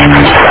Gracias.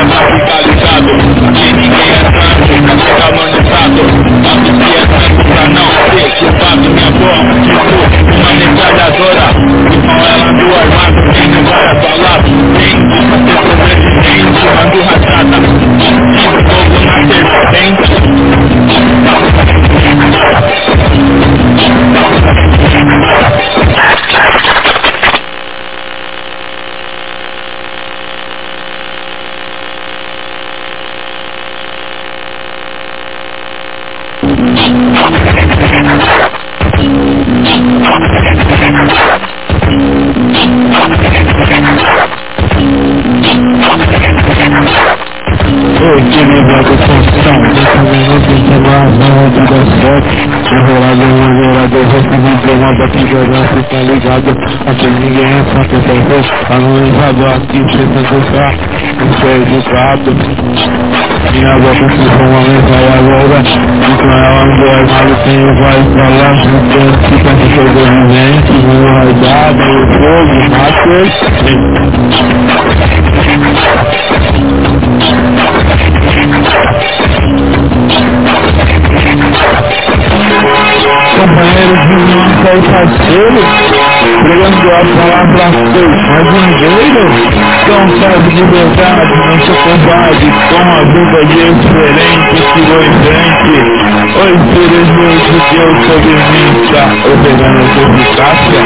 vai ser uma mutação Tem de menos, tem de mais, na medida certa, moderado, moderado, unido, uma batida radicalizado, que ninguém é santo, é canonizado, mas o que é santo pra não ser culpado, minha boa, tipo, uma metralhadora, com ela do armado, tem no várias palavras, tem pra ser sobrevivente, ando rachada, tipo fogo na serpente, Equilibrado Anonizado aqui, sendo cá Isso é educado Minha boca se for uma metralhadora E com ela ando armado, tenho vai pra lá Então fica de sobrevivente, no raidado, o fogo, mata companheiros de nossa e parceiro, pregando a palavra seus fazendeiros, são servos de verdade, não covarde, com a vida diferente, tirou em frente. Oi, filhos meus de Deus sobre está operando com eficácia,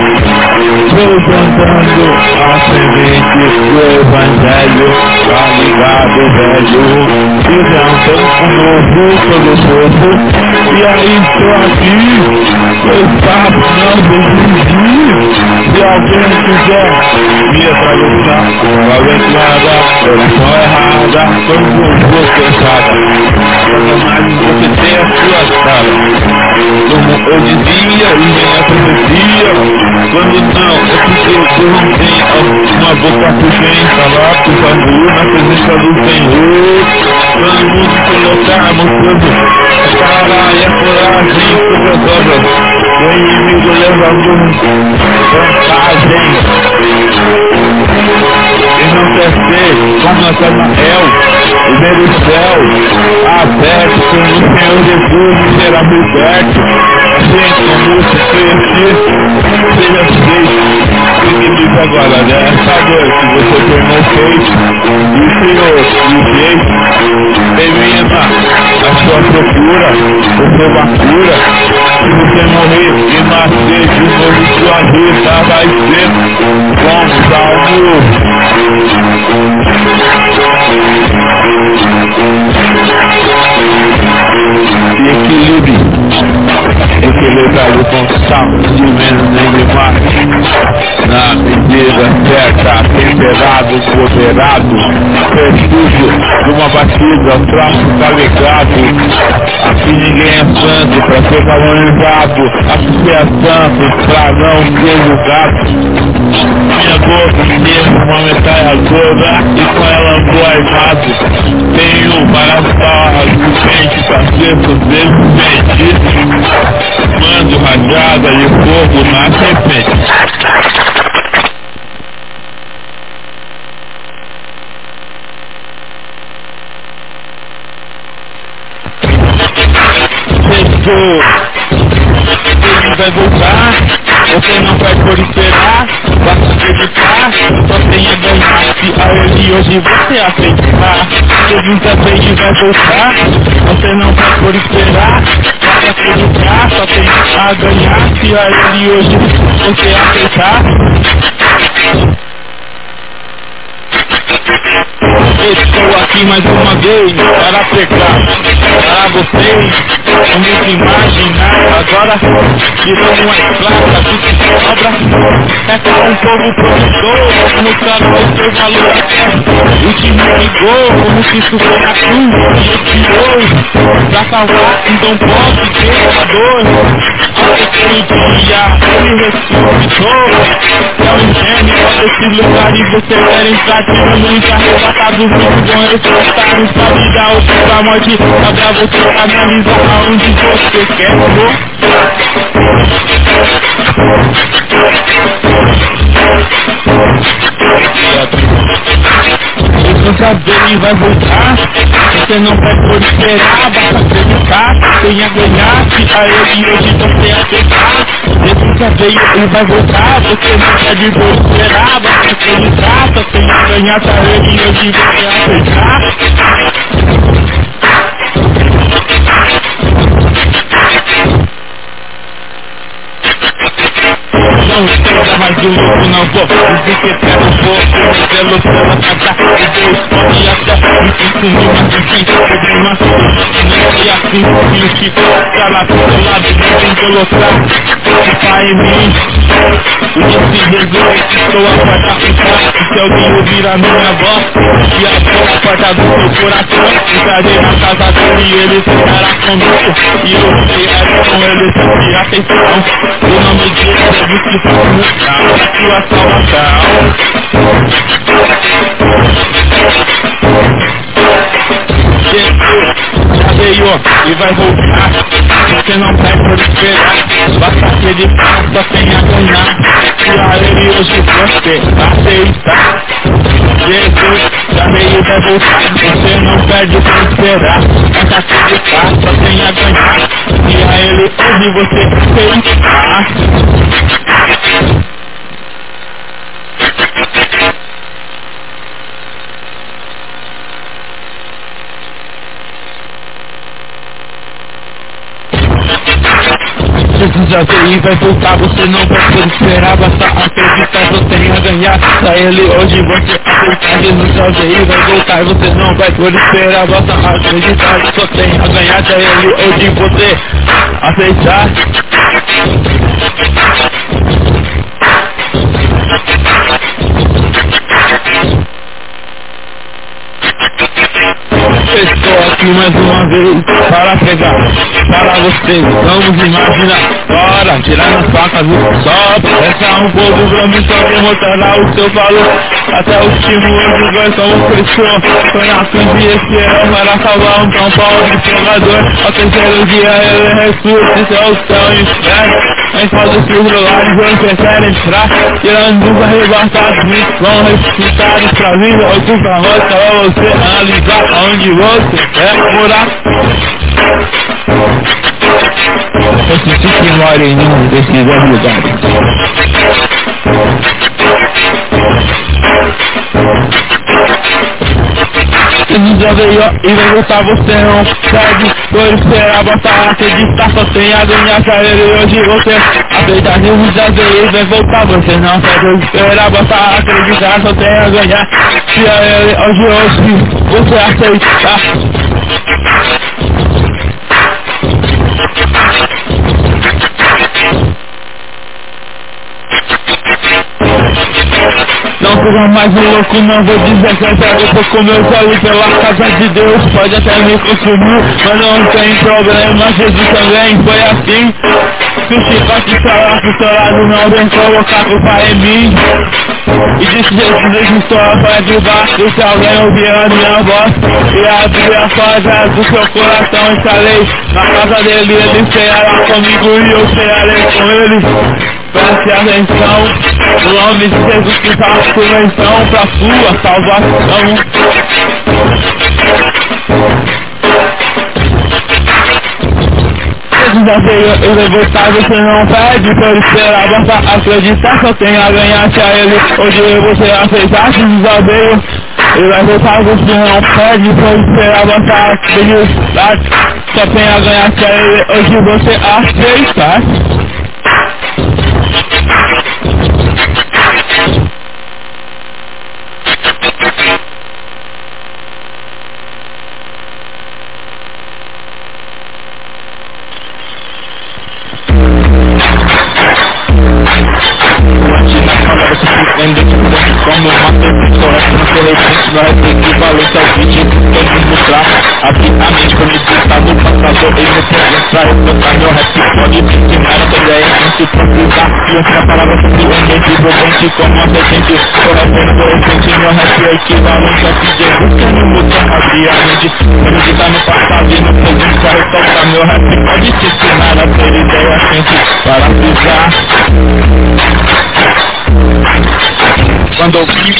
levantando a semente do Evangelho, tá ligado, velho, levantando um novo sobre o povo, e aí estou aqui, eu sabe, não desistir. Se alguém quiser me atravessar, a aventurada, oração errada, como você sabe. Satanás, você tem a sua cara. Como eu dizia e vem a profecia, quando não, é porque eu não tenho uma boca fugenta lá, por favor, na presença do Senhor. Vamos colocarmos tudo, a cara e a coragem sobre as obras. O inimigo levando vantagem. E não quer ser como Natanael, o céu, aberto com o Senhor Jesus será liberto. Assim se conhecer, seja feito. Fique diz agora, nessa noite você tornou feito, e o Senhor e fez, termina a sua procura, o seu cura. Se você morrer e nascer de novo, sua vida vai ser como salvo. Equilíbrio, equilibrado com sal, de menos nem de mais, na medida certa, temperado, moderado, perfúgio de uma batida, o traço tá ligado, aqui ninguém é santo pra ser valorizado, aqui é santo pra não ser julgado. Minha boca mesmo uma metralhadora e com ela ando armado. Tenho várias balas de pente pra ser sobrevivente. Mando rajada de fogo na serpente. Ele vai voltar. Você não vai por esperar. Basta acreditar. Só tem a ganhar. Se a ele hoje você aceitar. Jesus também vai voltar. Você não vai por esperar. Basta acreditar. Só tem a ganhar. Se a ele hoje você aceitar. Estou aqui mais uma vez para pegar para vocês Vamos imaginar agora virou uma placa de obra É com um povo produtor Mostrar o seu valor. O time ligou como se isso foi a cruz E tirou pra salvar Então pode ter a dor Aquele dia ele ressuscitou É um gênio desse lugar e você quer entrar tirando muito arrebatado Muito bom ressuscitar sua vida ou sua morte Só pra você analisar aonde você quer Jesus saber vai voltar Você não vai por esperar Basta acreditar Tenha ganhar Se a ele hoje você aceitar. Jesus saber ele vai voltar Você não pode por esperar Basta acreditar Só tenha ganhar Se a ele hoje você aceitar não espera mais um louco, não vou dizer que quero um pouco pelo pela casa e Deus pode até me consumir mas enfim problema não é assim filho que tá lá seu lado não tem que colocar pai em mim e esse Jesus estou a fechar se alguém ouvir a minha voz e a porta do seu coração entrarei na casa dele e ele ficará comigo e eu cearei com ele sempre atenção o nome de Jesus que faz mudar a sua salvação Jesus já veio e vai voltar Você não vai por esperar Basta acreditar, só tem a ganhar E a ele hoje você aceitar Jesus já veio e vai voltar Você não perde por esperar. Basta acreditar, só tem a ganhar E a ele hoje você aceitar e vai voltar, você não vai poder esperar, basta acreditar, só tem a ganhar. Pra ele hoje você acreditar, Jesus já veio e vai voltar, você não vai poder esperar, basta acreditar, só tem a ganhar. Pra ele hoje você aceitar. Estou aqui mais uma vez para pegar para vocês. Vamos imaginar, bora tirar nas facas do sol. Essa um pouco pra mim só demonstrar o seu valor. Até o último ano nós somos fechou. Foi na fim de esse ano para salvar um tão pobre jogador. Ao terceiro dia ele ressurge, seu céu e inferno. Foda se os lugares onde querem entrar Tirando os arrebatados Vão ressuscitados pra vida Ou tu pra nós pra você analisar Aonde você quer morar Senti que mora em um desses dois lugares e vai voltar, você não Por esperar, basta acreditar, só tem a ganhar pra ele hoje você aceitar Jesus já veio e vai voltar, você não pode esperar, basta acreditar, só tem a ganhar Se hoje, hoje você aceitar Não Não mais um louco, não vou dizer que é cego Tô com meus olhos pela casa de Deus. Pode até me consumir, mas não tem problema. Jesus também foi assim. Se o chicote falar pro seu lado Não vem colocar culpa em mim. E disse Jesus, estou a fora de baixo Se alguém ouvir a minha voz. E abrir a porta do seu coração Estarei na casa dele Ele ceará comigo e eu cearei com ele Preste atenção, o nome de Jesus que faz convenção para sua salvação. Desafio eu levantar, você não pede por esperar, basta acreditar, só tem a ganhar se a ele. Hoje você aceitar esse desafio, ele vai voltar, você não pede por esperar, basta acreditar, só tem a ganhar se a ele. Hoje você aceitar. Quero me mostrar abridamente conectar no passado e no presente Pra refletar meu rap pode ensinar a ideia Sem se precisar e outra palavra surpreendente Envolvente como a serpente Correto no correspondente meu rap é equivalente ao que Jesus quer me mostrar abridamente Conectar no passado e no presente Pra refletar meu rap pode te ensinar a ter ideia Sem se paralisar quando ouvi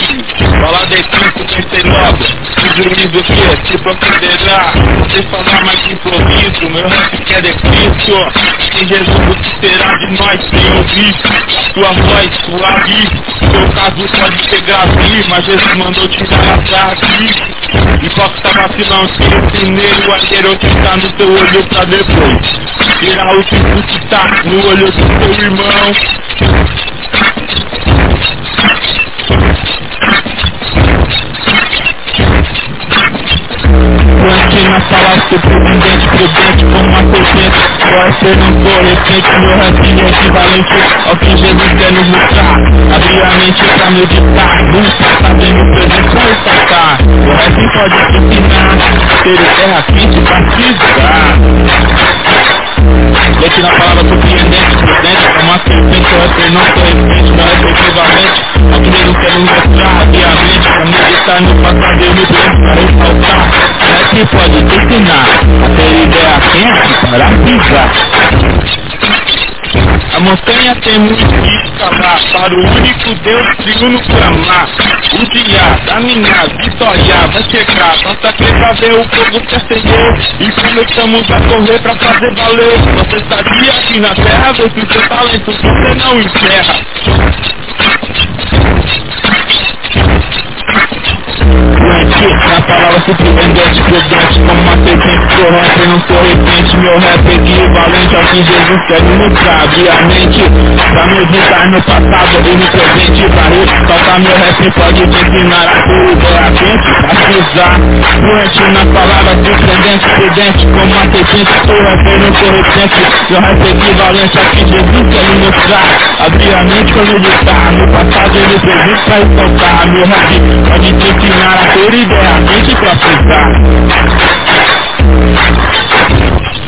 falar de cinco, pensei logo Que juízo que se procederá Sem falar mais de improviso Meu rap que é Cristo Em Jesus o que será de nós sem ouvir? Tua voz suave Seu caso pode ser grave Mas Jesus mandou tirar a trave. Hipócrita vacilão Se esse negro alheiro que está no teu olho pra depois. Tirar o que tá no olho do teu irmão Plante na sala surpreendente, prudente como uma serpente? Pode ser um correspondente, meu ranchinho é equivalente ao que Jesus quer nos mostrar. Abrir a mente pra meditar, nunca sabendo presente só ressaltar O rap pode te ensinar, ter terra quente pra te Leite na palavra surpreendente, presente como uma serpente, o rap não correspondente, não é efetivamente Ao que nos mostrar, abrir a mente pra meditar no passado e no presente pra ressaltar Rap pode te ensinar a ter ideia quente para pisar a montanha tem muito que escalar Para o único Deus triuno clamar. O dia da minha vitória vai chegar. Nossa crê ver o fogo se acender E começamos a correr pra fazer valer. Você sabia que na terra vê que seu talento você não encerra na palavra surpreendente, prudente Como uma serpente corrente, não sou repente. Meu rap é equivalente ao que Jesus quer me mostrar Abrir a mente pra meditar no passado e no presente Pra ressaltar meu rap pode te ensinar a ter ideia quente A pisar fluente na palavra surpreendente, prudente Como uma serpente. Corrente, não sou repente. Meu rap é equivalente ao que Jesus quer me mostrar. Abrir a mente pra meditar no passado e no presente Pra ressaltar meu rap pode te ensinar a ter ideia quente pra pisar ser,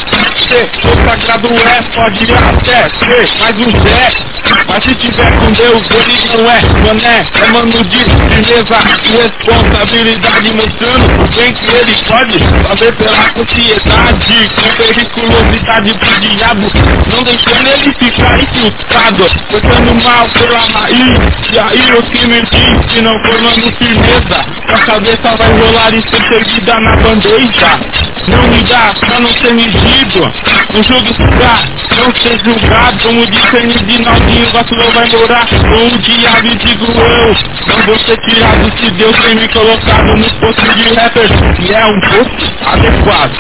o sagrado é, pode até ser. Mais um Zé. Mas se tiver com Deus, ele não é mané, é mano de firmeza e responsabilidade, mostrando o bem que ele pode fazer pela sociedade, com periculosidade pro diabo, não deixando ele ficar infiltrado, cortando mal pela raiz, e aí o que me diz, se não formando firmeza, a cabeça vai rolar e ser servida na bandeja, não me dá pra não ser medido, no jogo ficar, não ser julgado, como disse Naldinho, vacilou vai morar com o diabo digo eu. Não vou ser tirado se Deus tem me colocado no posto de rapper, e é um posto adequado.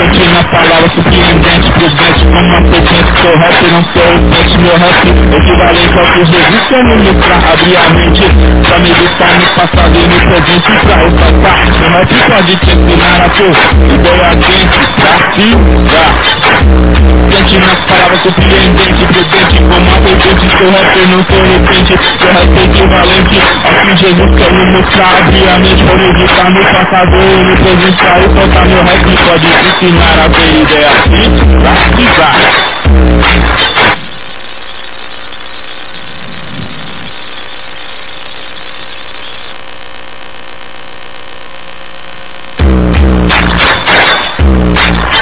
Gente na palavra surpreendente, presente como uma serpente Sou rap, não sou repente, meu rap Equivalente ao que Jesus quer me mostrar Abrir a mente pra meditar no passado e no presente Pra ressaltar, meu rap pode te ensinar a ter Ideia quente pra se dar. Sente nas palavras surpreendente Prudente como a vertente Sou rapper, não sou repente Sou rapper equivalente Ao que Jesus quer me mostrar. Abrir a mente, pode editar no passado No presente, aí soltar meu rap Pode ensinar a ter ideia assim Pra pisar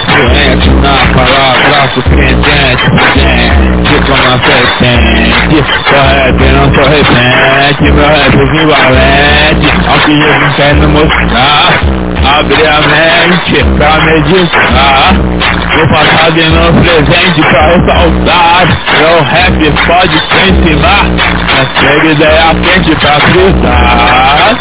Doente na palavra surpreendente Prudente como a serpente Sou rap, não sou repente Meu rap é equivalente Ao que Jesus quer nos mostrar Abre a mente pra meditar. No passado e no presente pra ressaltar Meu rap pode te ensinar. Mas ter ideia quente pra frisar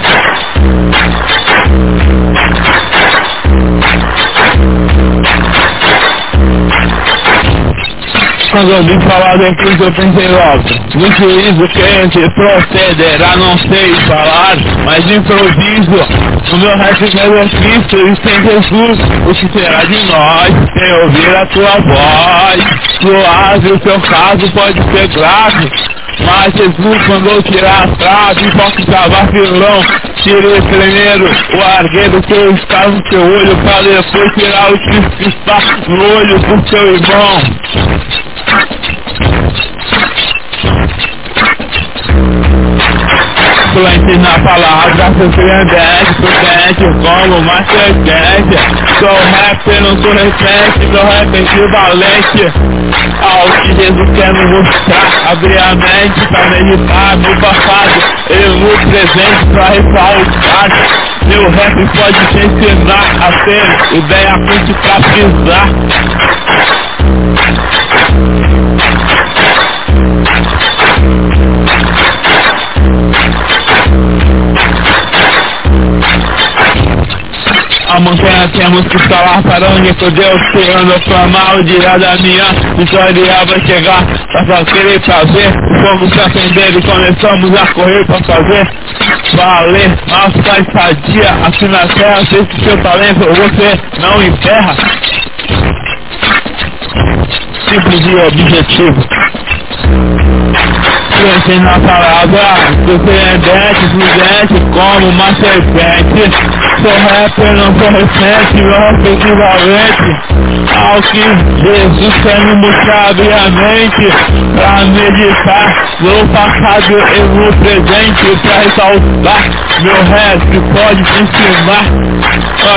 Quando ouvi falar daquilo eu pensei logo No juízo quente procederá, não sei falar Mas improviso. No meu meu é Cristo e sem Jesus O que será de nós? Sem ouvir a tua voz Suave o seu caso pode ser grave. Mas Jesus mandou tirar a trave, hipócrita vacilão Tirei primeiro o argueiro eu estava no seu olho Pra depois tirar o que está no olho do seu irmão. Fluente na palavra, surpreendente, prudente, como uma serpente Sou rapper, não sou repente, meu rap é equivalente Ao que Jesus quer me mostrar, abrir a mente pra meditar no passado. E no presente pra ressaltar Meu rap pode te ensinar a ter ideia quente pra pisar A montanha temos que falar para onde que Deus que anda pra mal dirá da minha. Vitória vai chegar pra fazer e fazer. Fogo se acender e começamos a correr pra fazer. Valer nossa estadia aqui na terra se seu talento você não enterra. Simples e objetivo Pense na palavra surpreendente, fluente como uma serpente. Sou rapper, não sou recente, meu rap é equivalente Ao que Jesus quer me mostrar, a mente Pra meditar. No passado e no presente Pra ressaltar meu rap pode te ensinar.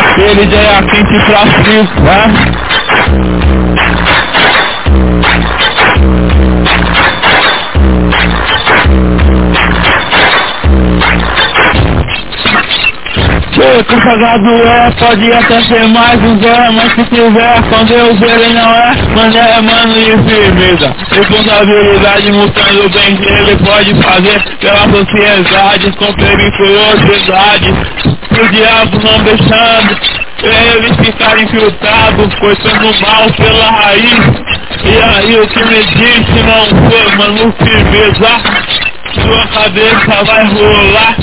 Aquele ideia quente pra frisar Seco sagrado é, pode até ser mais um zero, mas se tiver com Deus ele não é, mano é mano e firmeza. Responsabilidade mostrando o bem que ele pode fazer pela sociedade com periculosidade. Pro diabo não deixando eles ficarem infiltrados, cortando mal pela raiz. E aí o que me disse não foi, mano, firmeza. Sua cabeça vai rolar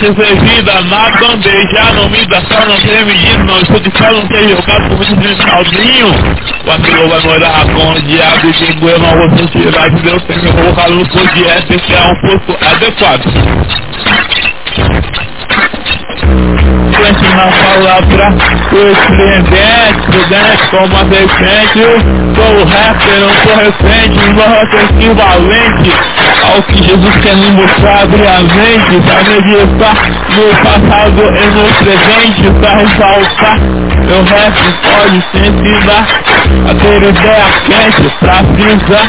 Recebida na bandeja Não dá só, não tem menino Não. Estou de fé, não tem jogado com muito sozinho O amigo vai morar com o diabo E não vou sentir Vai que Deus tem me colocado no posto Esse é um posto adequado frente na palavra surpreendente, prudente como a serpente. Sou rapper, não sou meu rap é equivalente ao que Jesus quer me mostrar, abrir a mente, pra meditar no passado e no presente, pra ressaltar. Meu rap pode te ensinar a ter ideia quente pra frisar.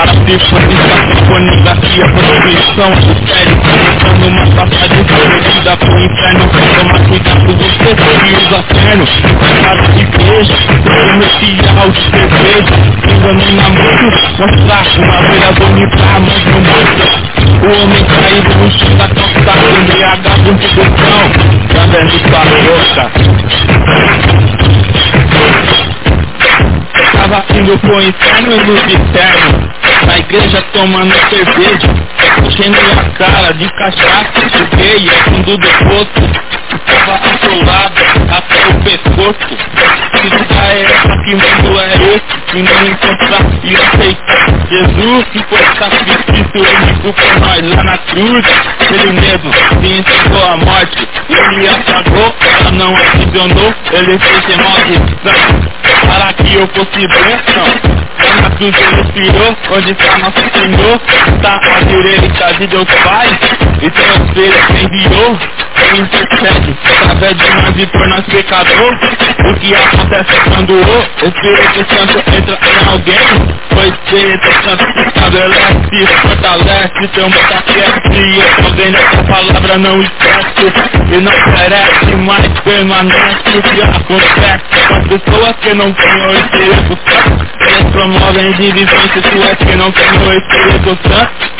A sinfonia, a sinfonia, a produção do sério dando uma passagem perdida pro inferno Toma cuidado, você que usa terno Para a igreja, comercial de cerveja Engano na namoro, mostrar uma velha bonita, mas não mostra o homem caído no chão da calçada, embriagado de botão, vendo sua boca? Tava indo pro inferno e no externo, na igreja tomando cerveja, enchendo a cara de cachaça, de veia, fundo do poço. Tava atolado até o pescoço. Se nunca é que mundo é esse? E não encontrar e aceitar Jesus que foi sacrifício único por nós lá na cruz. Ele mesmo se entregou à morte. Ele apagou, ela não aprisionou. Ele fez maldição para que eu fosse bênção. Na cruz ele expirou, onde está nosso Senhor? Está à direita de Deus Pai. E tem os filhos que enviou intercede através de e por nós pecador. O que acontece quando o Espírito Santo entra em alguém? O Espírito Santo estabelece, fortalece, tem uma taquete e alguém dessa palavra não esquece e não perece, mas permanece. O que acontece com as pessoas que não têm o Espírito Santo? Eles promovem divisões sexuais que não têm o Espírito Santo.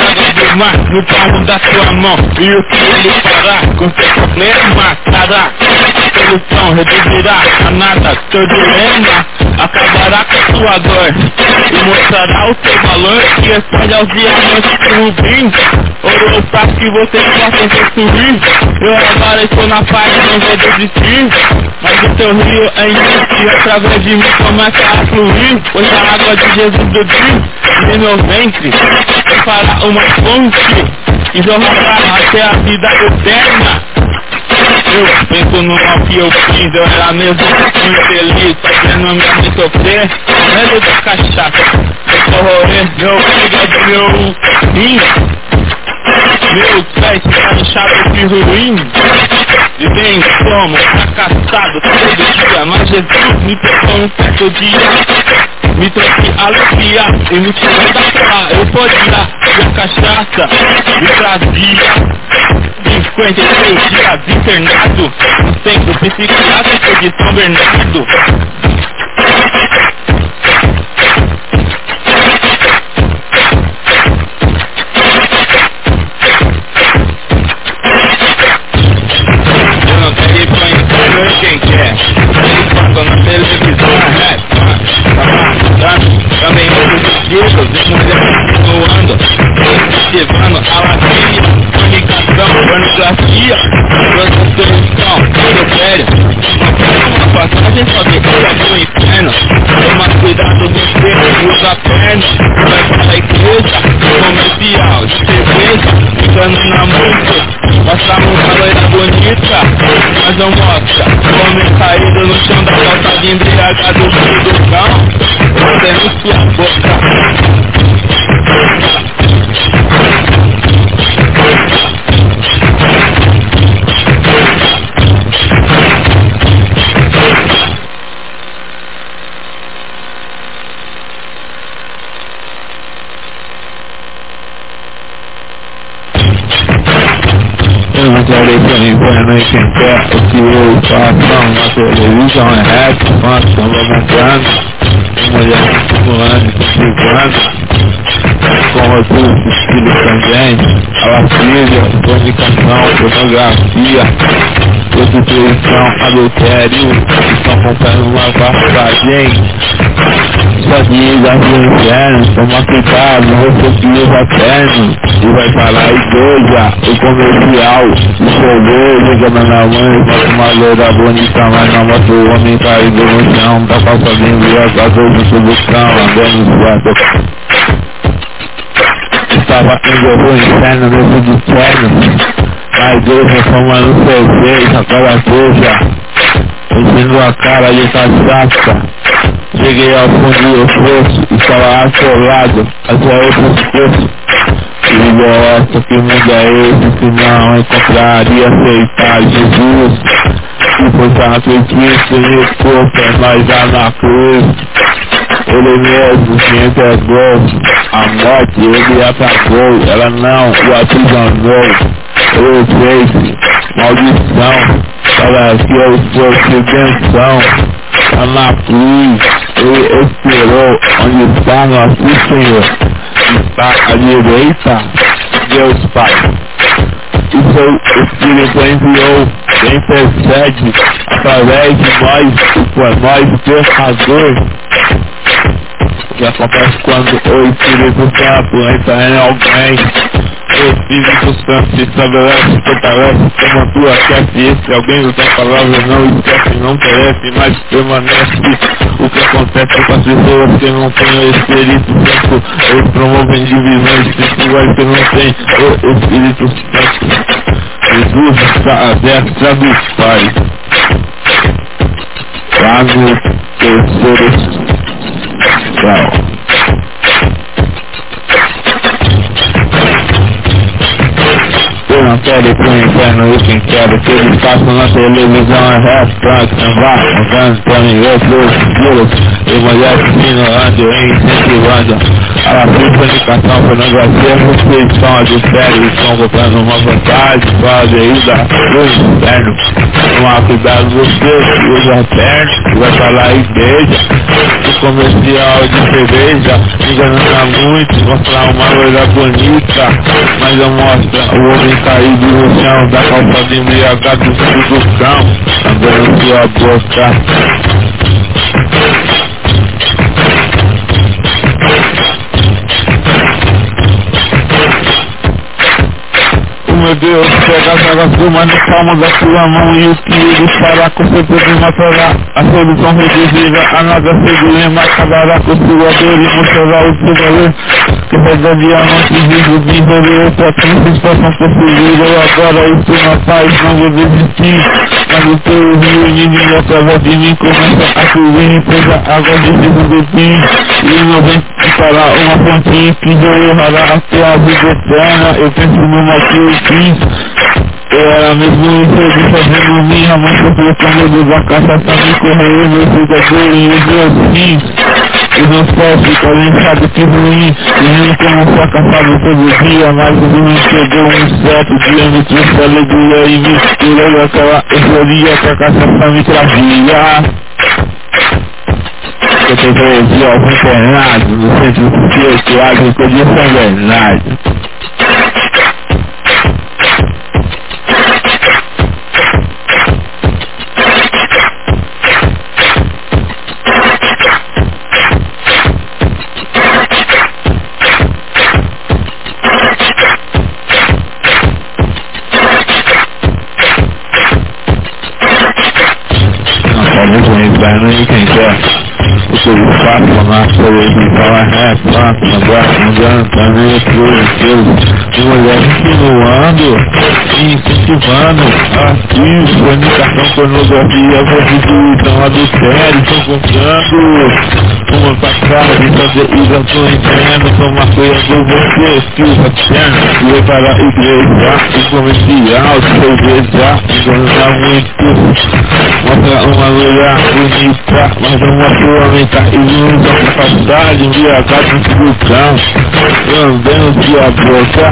palmo da sua mão E o que ele fará com seu problema Trará solução, reduzirá a nada seu dilema Acabará com sua dor E mostrará o seu valor E espalha os diamantes do rubim Ouro para que você possa destruir Eu agora na paz, não vou desistir. Mas o seu rio é imenso E através de mim começa a fluir. Pois a água de Jesus do dia Em meu ventre. Fará uma fonte E jorrará até a vida eterna eu penso eu fiz, eu era mesmo muito feliz, fazendo minha mãe sofrer, medo da cachaça, eu corroer meu fígado, meu rim, meu pé está inchado de ruim, e bem como fracassado todo dia, mas Jesus me pegou um certo dia, me trouxe alegria e me tirou daquela euforia e a cachaça me trazia 56 dias internado no centro psiquiátrico de São Bernardo. Eu não quero inferno quem quer. Passam na televisão, é, tá também outros discos de mulheres voando, incentivando a latria comunicação, pornografia, prostituição, adultério. Uma passagem só depois do inferno. Toma cuidado do que usa a perna. Vai para a igreja, comercial, de cerveja, ficando na música. Mostra uma loira bonita, mas não mostra. Homem caído no chão da calçada embriagado do cão. Você não sua boca. Não quero ir pro inferno e quem quer o que eu faço na televisão é rap, funk, samba montando, mulher pulando, com recursos, estilo também, alafilha, comunicação, pornografia, prostituição, adultério, estão comprando uma vastagem. Sua vida do inferno, toma cuidado, você que usa terno, e vai para a igreja, o comercial, o chegou, jogando na mãe, bota uma loira bonita, mas não bota o homem caído no chão, tá passando em via, casou junto do cão, andando suado. Estava indo pro inferno, no de inferno, a igreja tomando cerveja, aquela coisa, enchendo a cara de cachaça. Cheguei ao fundo do fosso, estava atolado, até outros poços. Que gosta, que mundo é esse, que não encontraria aceitar Jesus. Que foi sacrifício e corpo, é mais já na cruz. Ele mesmo se entregou, a morte ele apagou, ela não o aprisionou. Eu sei, maldição, para que eu fosse benção, está na cruz, ele esperou, onde está nosso Senhor, está à direita, Deus Pai. E seu Espírito enviou, quem persegue através de nós, por nós pecadores, que acontece quando o Espírito Santo entra em alguém Espírito Santo se estabelece, fortalece, toma tua chefe, se alguém usa a palavra não esquece, não perece, mas permanece. O que acontece com as pessoas que não têm o Espírito Santo, eles promovem divisões espirituais que não têm o Espírito Santo. Jesus está à destra do Pai. Lá no terceiro céu. Ir pro inferno, eu quem quero que eles passam na televisão é restaurante, samba, mudando pra mim, eu sou quilos, evangelho insinuando, incentivando, a fornicação, pornografia, restrição, adultério, estão comprando uma pode ir da do inferno, tomar cuidado você que usa que vai falar igreja, o comercial de cerveja, enganando muito, mostrar uma coisa bonita, mas eu mostro o homem caído chão da calçada embriagado no do cão, abrindo sua boca. Meu Deus, pega as águas do mar no palmo da sua mão e o que ele fará com certeza matará. A solução reduzida, a nada segura, acabará com sua dor e mostrará o seu valor. Que pega diamante vivo, desenvolveu para que vocês possam possuir. Eu agora estou na paz, não vou desistir. Mas o teu rio de mim começa a fluir, pois a água de segundo fim. E não vem para uma fonte que jorrará até a vida eterna. Eu penso eu fiz. Eu era mesmo infeliz fazendo minha mãe sofreu com medo da cachaça me correu, meu cidadão e meus fins. Os meus pés ficam inchados que ruim, e nem como fracassado todo dia, mas o me chegou um certo dia, me trouxe alegria e misturou aquela euforia que a cachaça me trazia eu tenho aqui ao Bernardo, no centro espiritual de São Bernardo. Pode inferno e quem quer o fato na saúde, fala é, fato, negócio, mudando, também, tudo, tudo, de mulher insinuando, incentivando, aqui, fornicação, pornografia, prostituição, adultério, estão comprando, uma passada de fazer isentão entendo, toma cuidado você, que o paterno, e para a igreja, o comercial, cerveja, enganar muito, mostra uma mulher bonita, mas uma sua tá indo com capacidade, embriagado no segurão, lambendo sua boca.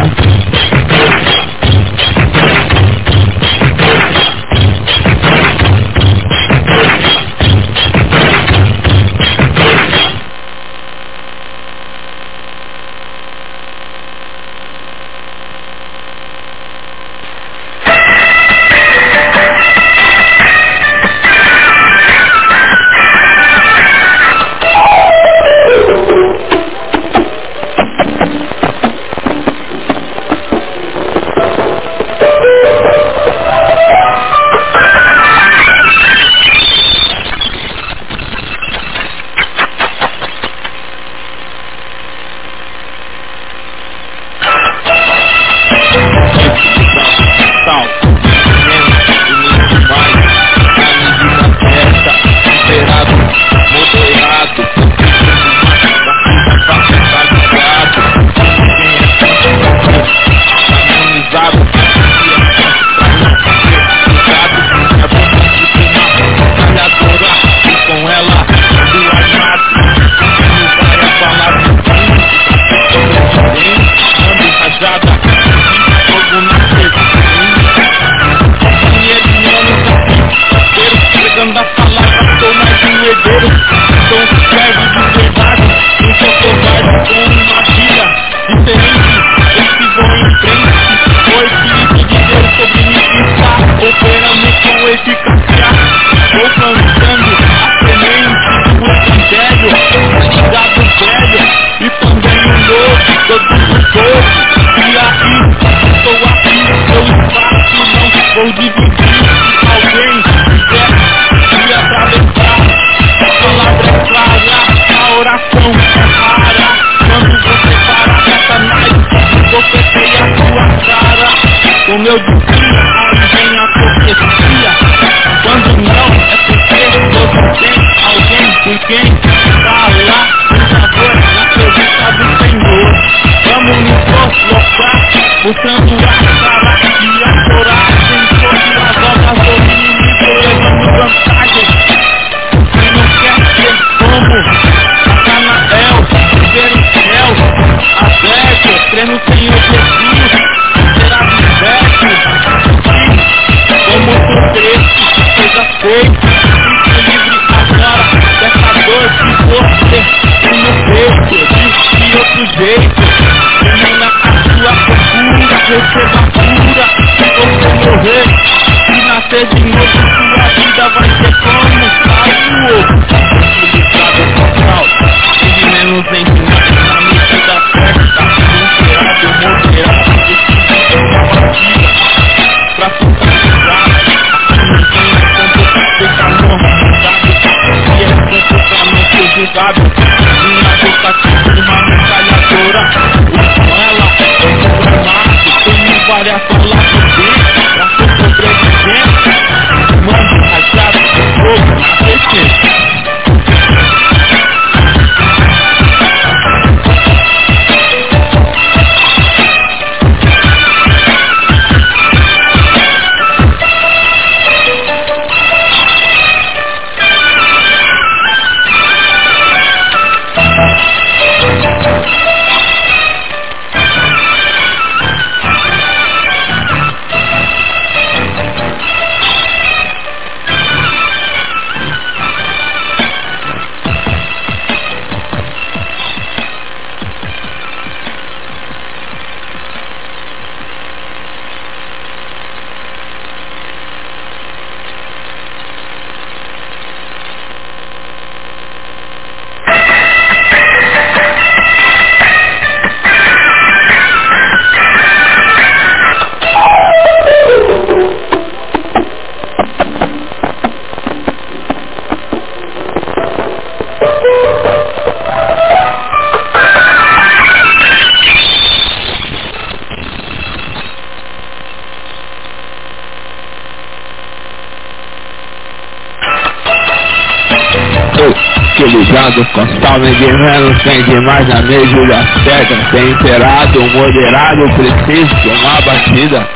De menos, tem demais na medida certa, temperado, moderado, preciso de uma batida.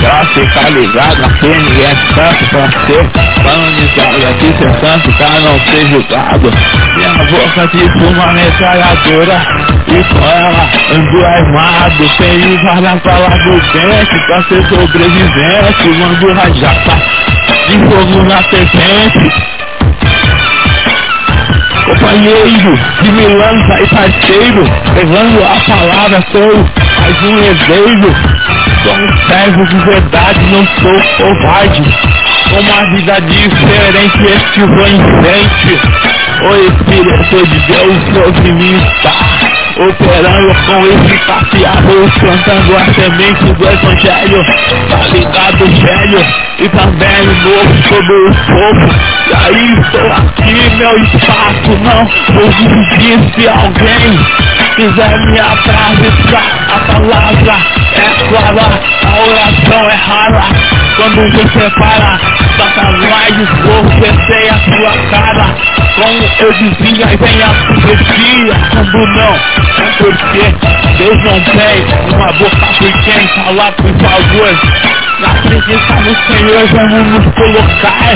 Pra ficar ligado, aqui ninguém é santo pra ser canonizado, aqui ser santo pra não ser julgado. Minha boca tipo uma metralhadora, e com ela ando armado, tenho várias balas do dente pra ser sobrevivente, mando rajata de fogo na serpente. Companheiro de Milança e parceiro, levando a palavra, sou mais um herdeiro. Sou um servo de verdade, não sou covarde. Com uma vida diferente, este vou em frente. O Espírito de Deus sobre mim está operando com eficácia, plantando a semente do Evangelho, tá ligado, velho, e também novo sobre o povo. E aí estou aqui, meu espaço, não vou dividir se alguém quiser me atravessar. A palavra é clara, a oração é rara. Quando você para, Satanás esbofeteia a sua cara. Como eu dizia, vem a profecia. Quando não, é porque Deus não tem uma boca por quem falar, por favor. Na presença do Senhor vamos nos colocar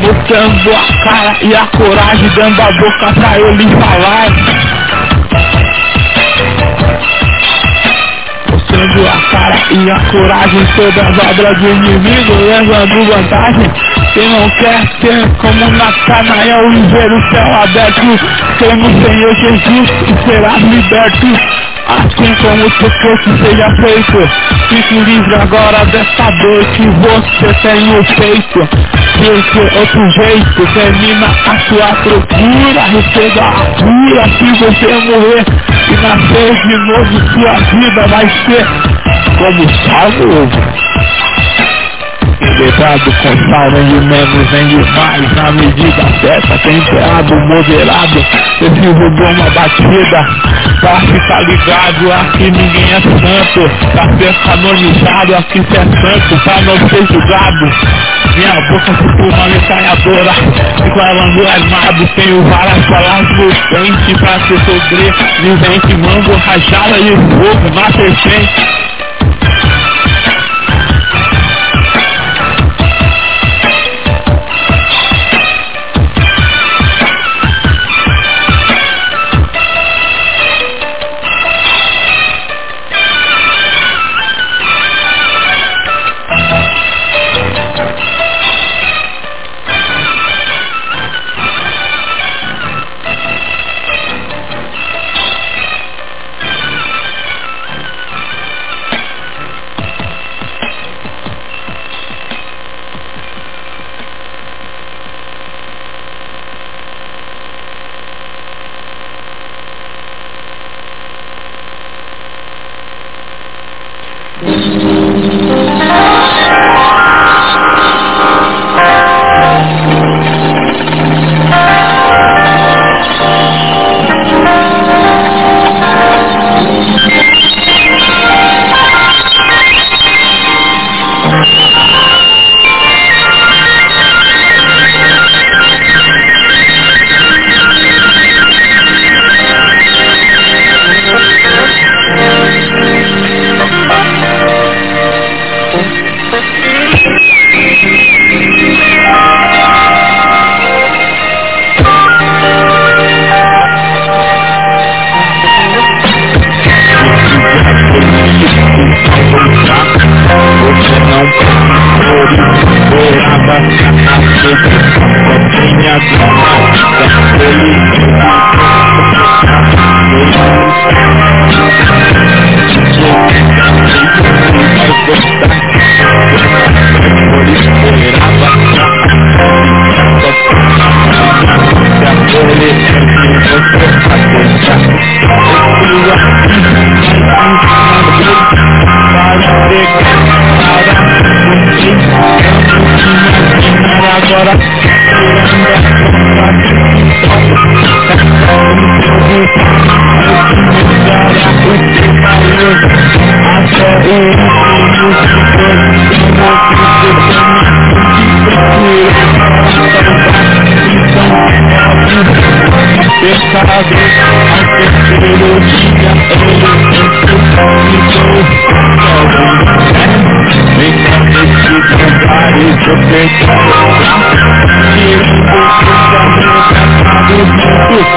Mostrando a cara e a coragem Dando a boca pra Ele falar Mostrando a cara e a coragem Sobre as obras do inimigo Levando vantagem. Quem não quer ser como Natanael E ver o céu aberto. Crê no Senhor Jesus e serás liberto Assim como tu fosse seja feito Fique livre agora dessa dor que você tem no peito. Porque outro jeito termina a sua procura. Receba a cura se você morrer. E nascer de novo sua vida vai ser como salvo equilibrado com sal, nem o menos, nem o mais, na medida. Certa, temperado, moderado, preciso de uma batida, pra ficar ligado, aqui ninguém é santo, pra ser canonizado, aqui cê é santo, pra não ser julgado. Minha boca tipo uma metralhadora Fico lavando armado Tenho várias palavras no dente. Pra se sobreviver Mango rajada e fogo na serpente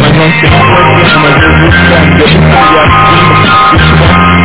Mas não gonna Jesus está, Deus está aqui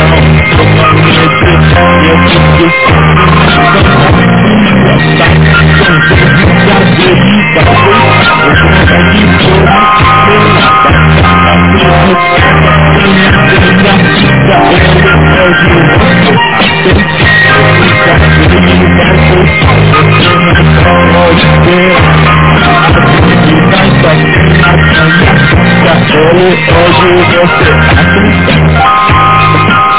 我穿越过千年，只为寻找那片云彩。纵身一跃，一往无前。我穿越过历史，只为寻找那片云彩。纵身一跃，一往无前。我穿越过历史，只为寻找那片云彩。纵身一跃，一往无前。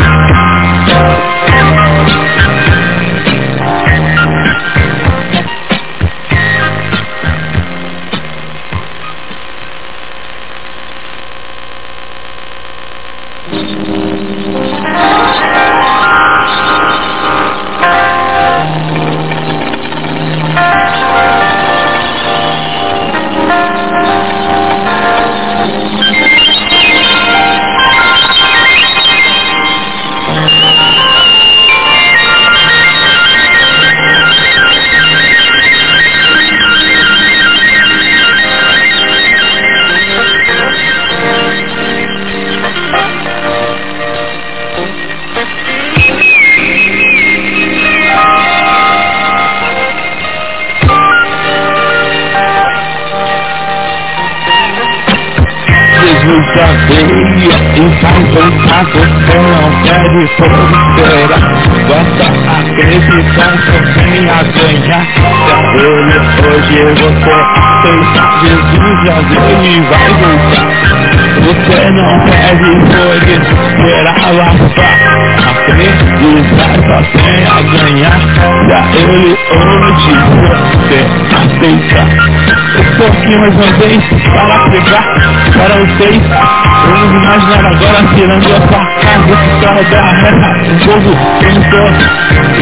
Imaginar agora tirando a casa que carro da reta. O povo tentou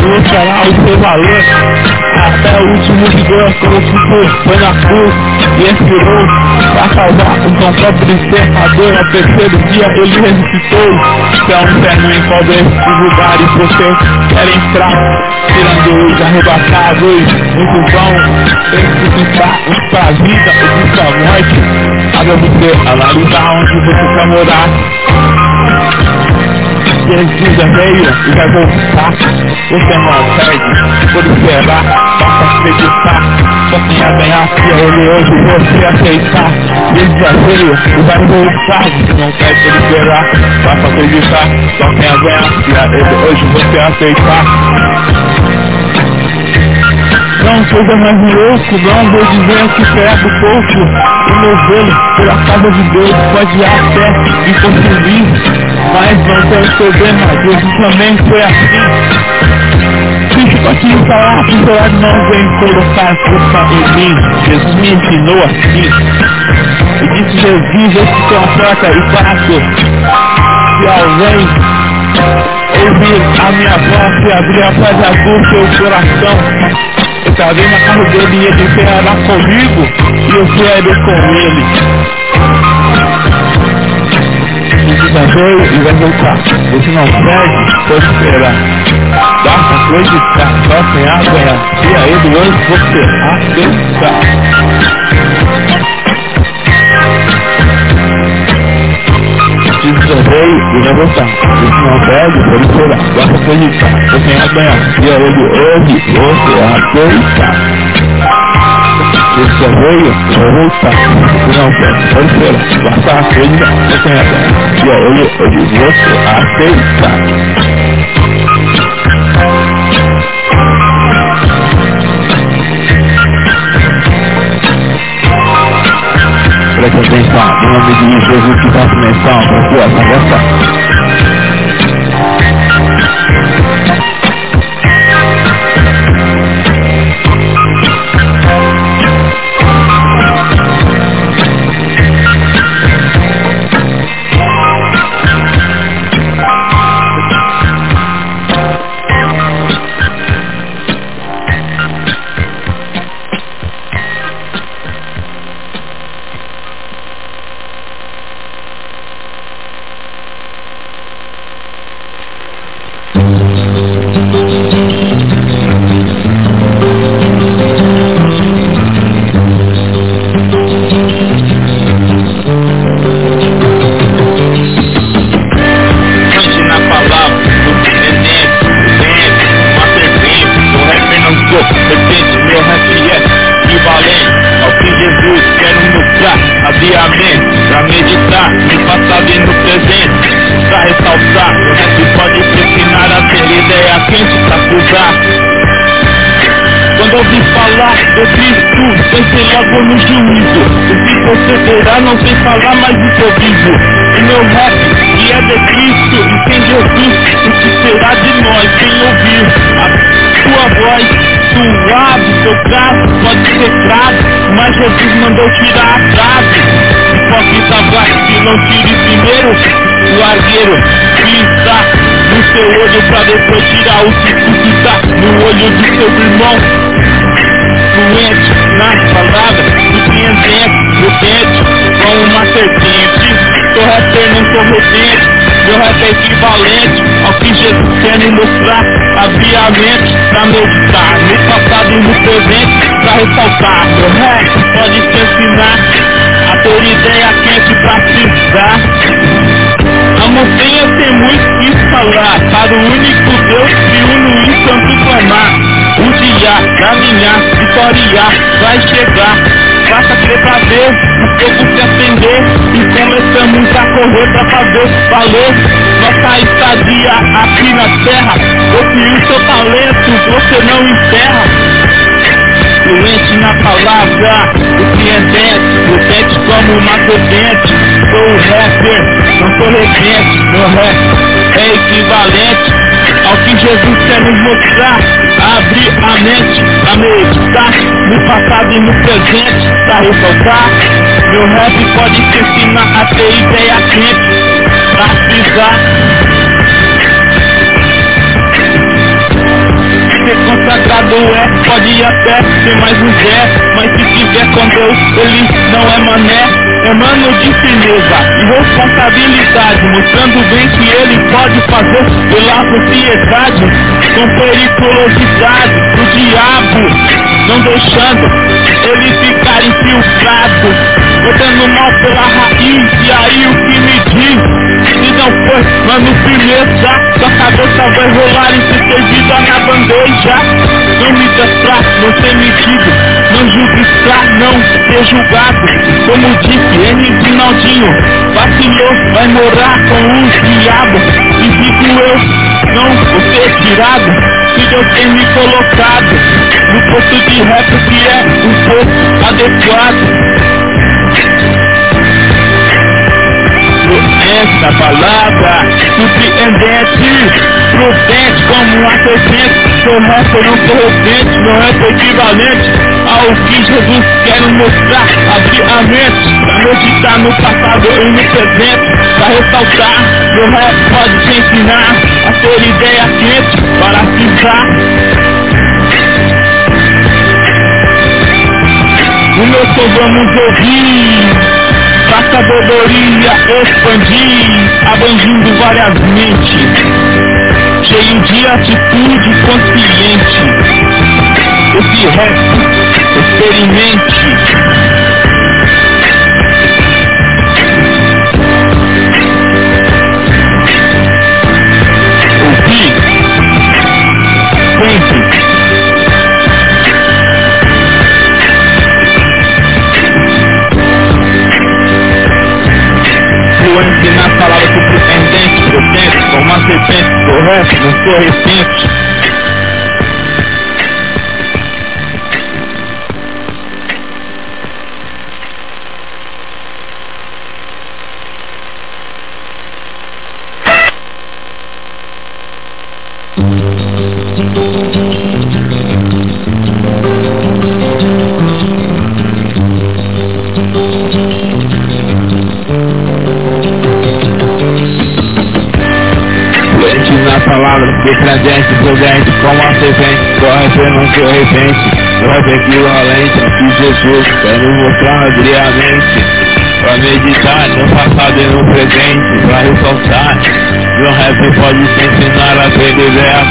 mostrar o seu valor. Até o último vigor, como se foi na cruz e expirou para salvar o seu próprio pecador. Ao terceiro dia ele ressuscitou. Um inferno em qual desses lugares você quer entrar, tirando os arrebatados, muito bom, ressuscitar os para a vida, o para a morte. Cabe a você analisar onde você quer morar. Jesus é veio e vai voltar. Você não perde por esperar, basta acreditar. Só tem a ganhar se ele hoje você aceitar. Jesus é veio e vai voltar. Você não perde por esperar, basta acreditar. Só tem a ganhar se ele hoje você aceitar. Não seja mais louco, não vou dizer que pego pouco o meu velo pela casa de Deus pode até me confundir, mas não tem problema, Jesus também foi assim. Aqui e falar o lado não vem colocar culpa em mim, Jesus me ensinou assim. E disse Jesus, eu te conforta e faço. Se alguém ouvir a minha voz e abrir a porta do seu coração, eu tava na casa dele e ele foi lá comigo e eu fui ali com ele. Você veio e vai voltar. Você não perde, pode esperar. Basta acreditar, só tem a ganhar. E aí do hoje você aceitar. Jesus veio e vai voltar. Você não perde, pode esperar. Basta acreditar, só tem ganhar. E aí do hoje você aceitar. Você veio, vai voltar. Você não perde, pode esperar. Basta acreditar, só tem ganhar. E aí hoje você aceitar. Preste atenção, em nome de Jesus que faça menção para sua único Deus que uno e santo clamar dia da minha vitória vai chegar. Basta crer pra ver o fogo se acender. E começamos a correr pra fazer valer nossa estadia aqui na terra. Confie o seu talento, você não enterra na palavra, surpreendente, potente como uma serpente. Sou rapper, não sou regente, meu rap é equivalente ao que Jesus quer nos mostrar. Abrir a mente, a meditar no passado e no presente, pra ressaltar. Meu rap pode te ensinar a ter ideia quente, pra frisar consagrado é, pode até ser mais um Zé, mas se tiver com Deus, ele não é mané. É mano de firmeza e responsabilidade, mostrando bem que ele pode fazer pela sociedade, com periculosidade do diabo, não deixando ele ficar infiltrado, botando mal pela raiz, e aí o que me diz? Se não for, mano, firmeza, sua cabeça vai rolar e ser servida na bandeja. Não me pra não ser metido, não pra não ser julgado. Como disse N. Rinaldinho, vacilou, vai morar com o diabo. E digo eu, não vou ser tirado, se Deus tem me colocado no posto de rap que é um pouco adequado. Essa palavra surpreendente, prudente como serpente. Seu rap não correspondente, não é equivalente ao que Jesus quer mostrar. Abrir a mente, meditar no passado e no presente, pra ressaltar. Meu rap pode te ensinar a ter ideia quente para pisar. O meu som vamos ouvir sabedoria expandir, abrangindo várias mentes, cheio de atitude consciente. Esse rap, experimente. vou correspente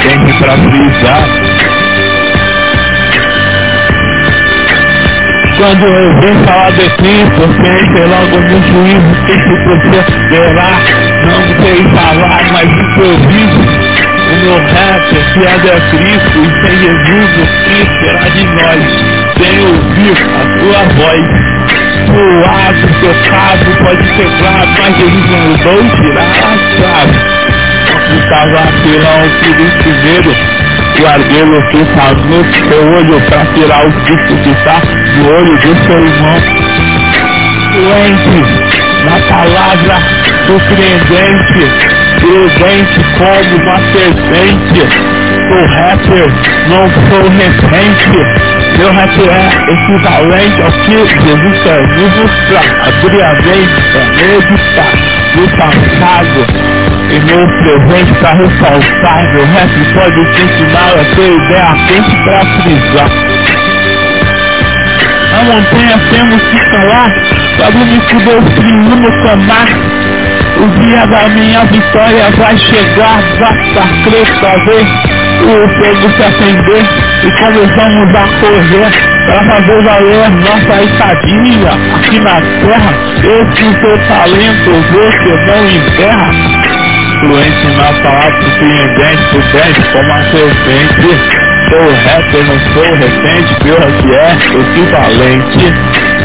tem para frisar. Quando eu vim falar de Cristo, pensei logo no juízo que se procederá. Não sei falar, mas o que eu vi o meu rap é fiado a Cristo e sem Jesus o que será de nós? Sem ouvir a sua voz. Suado, tocado, pode quebrar, mas Jesus mandou tirar a chave. Ficava apelão por primeiro, guardei o que no seu olho para tirar o Cristo que está no olho do seu irmão. Doente, na palavra surpreendente, prudente como uma serpente. Sou rapper, não sou repente. Meu rap é equivalente ao que Jesus quer nos mostrar. Abrir a mente para meditar no passado e no presente ressaltar. Meu rap pode te ensinar a ter ideia quente para frisar. A montanha temos que falar, para o único Deus que nos amar. O dia da minha vitória vai chegar, basta crer pra ver o fogo se acender e começamos a correr para fazer valer nossa estadia aqui na terra. Esse seu talento você não enterra. Fluente na palavra surpreendente, prudente como a serpente. Sou rapper, não sou recente, meu que é equivalente.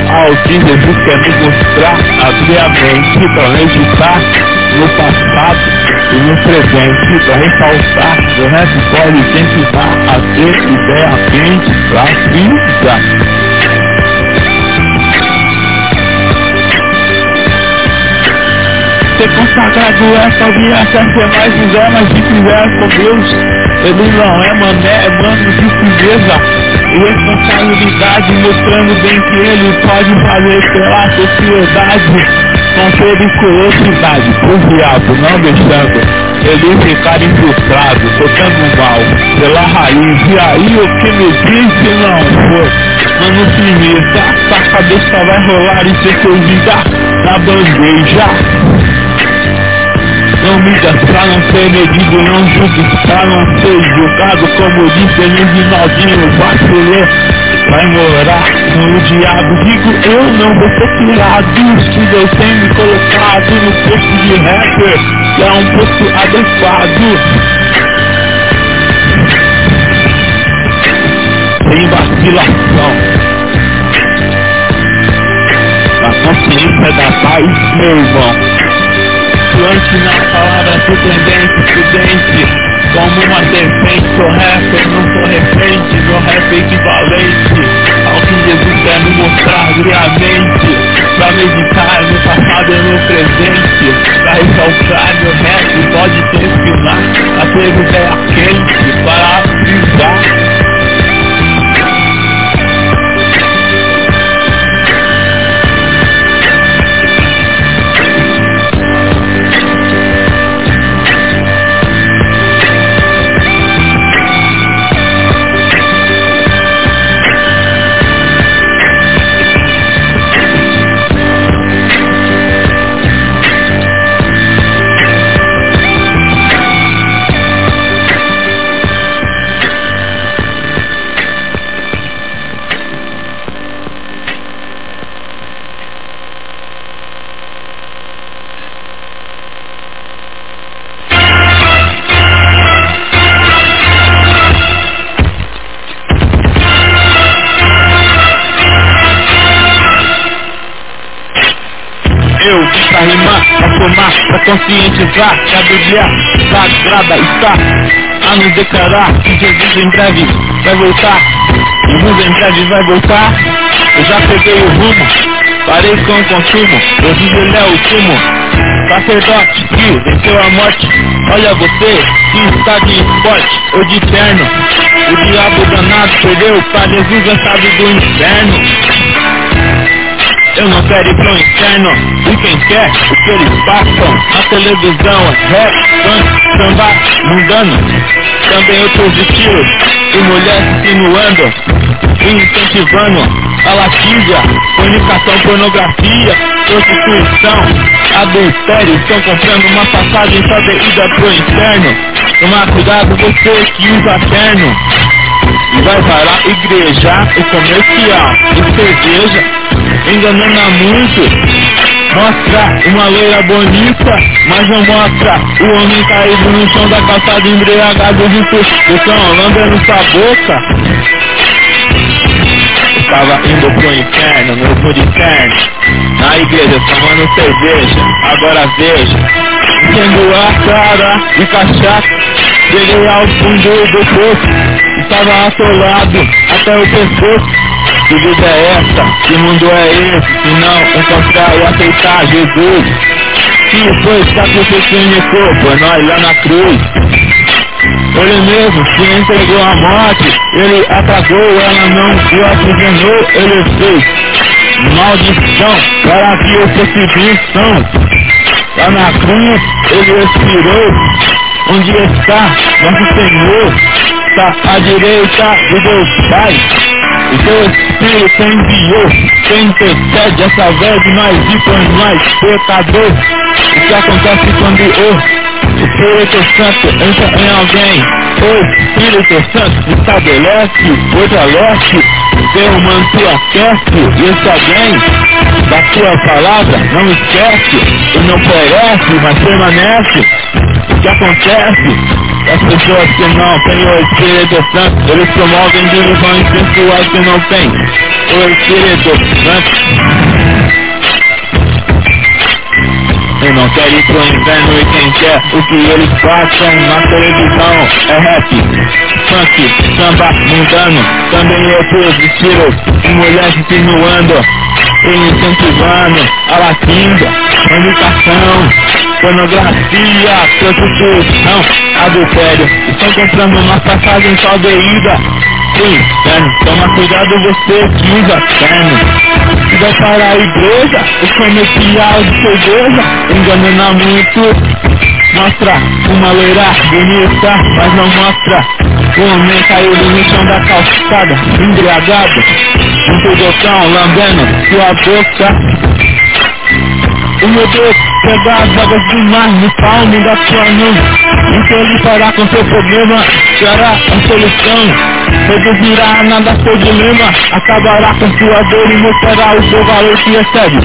ao que Jesus quer nos mostrar, abrir a mente para meditar no passado e no presente, para ressaltar, o resto pode incentivar a ter ideia quente para a vida. Ser consagrado essa ser mais um mas se com Deus, ele não é mané, é mano de firmeza e responsabilidade, mostrando bem que ele pode fazer pela sociedade com periculosidade, o diabo não deixando ele ficar infiltrado, tocando mal pela raiz, e aí o que me disse não foi, mano firmeza, a cabeça vai rolar e ser servida na bandeja. Não midas pra não ser medido, não julgues pra não ser julgado, como disse Feliz Naldinho, vacilou, vai morar no diabo. Digo, eu não vou ser tirado, se Deus tem me colocado no posto de rapper, que é um posto adequado. Sem vacilação. A consciência da paz, meu irmão na palavra surpreendente, prudente Como uma serpente, sou rapper, não sou refém Meu rap é equivalente ao que Jesus quer me mostrar brilhamente Pra meditar no passado e no presente. Pra ressaltar meu rap, pode te inspirar A ter ideia quente para frisar conscientizar que a Bíblia sagrada está a nos declarar que Jesus em breve vai voltar. Jesus em breve vai voltar. Eu já peguei o rumo, parei com o consumo. Jesus ele é o sumo. Sacerdote que venceu a morte. Olha você que está de esporte ou de terno. O diabo danado perdeu para Jesus chave do inferno. Eu não quero ir pro inferno. E quem quer, que eles passam Na televisão, rap, funk, samba, mundano. Também outros estilos E mulheres insinuando E incentivando a lascívia Comunicação, pornografia Prostituição Adultério. Estão comprando uma passagem só de ida pro inferno. Tomar cuidado você que usa terno. E vai parar igreja, o comercial e cerveja enganando a muito. Mostra uma loira bonita, mas não mostra o homem caído no chão da calçada embriagado junto do chão, lambendo sua boca. Estava indo pro inferno, no muro inferno, na igreja tomando cerveja, agora veja, sendo a cara de cachaça, cheguei ao fundo do poço, estava atolado até o pescoço. Que vida é essa? Que mundo é esse? Se não encontrar e aceitar Jesus Que foi sacrificou por nós lá na cruz Ele mesmo se entregou à morte Ele apagou, ela não o aprisionou Ele fez maldição para que eu fosse bênção Lá na cruz ele expirou Onde está nosso Senhor? Está à direita de Deus Pai o teu Espírito enviou, quem intercede através de nós e por nós, pecador. O que acontece quando o Espírito Santo entra em alguém? O Espírito Santo estabelece, fortalece, teu manto aquece, esse alguém da tua palavra não esquece, e não perece, mas permanece. O que acontece? As pessoas que não têm o Espírito Santo, eles promovem divisões pessoas que não têm o Espírito Santo. Eu não quero ir pro inferno e quem quer o que eles passam na televisão é rap, funk, samba, mundano, também outros estilos, e mulheres insinuando e incentivando a latinga, educação, pornografia, prostituição, adultério, estão comprando uma passagem só de ida. Pro inferno, toma cuidado você que usa terno, se vai para a igreja, o comercial de cerveja, enganando muito, mostra uma loira bonita, mas não mostra o homem caído no chão da calçada, embriagado, um pedotão lambendo sua boca. O meu Deus, pega as águas do mar no palmo da sua mão. Então ele fará com seu problema, será a solução. Reduzirá nada seu dilema, acabará com sua dor e mostrará o seu valor que recebe.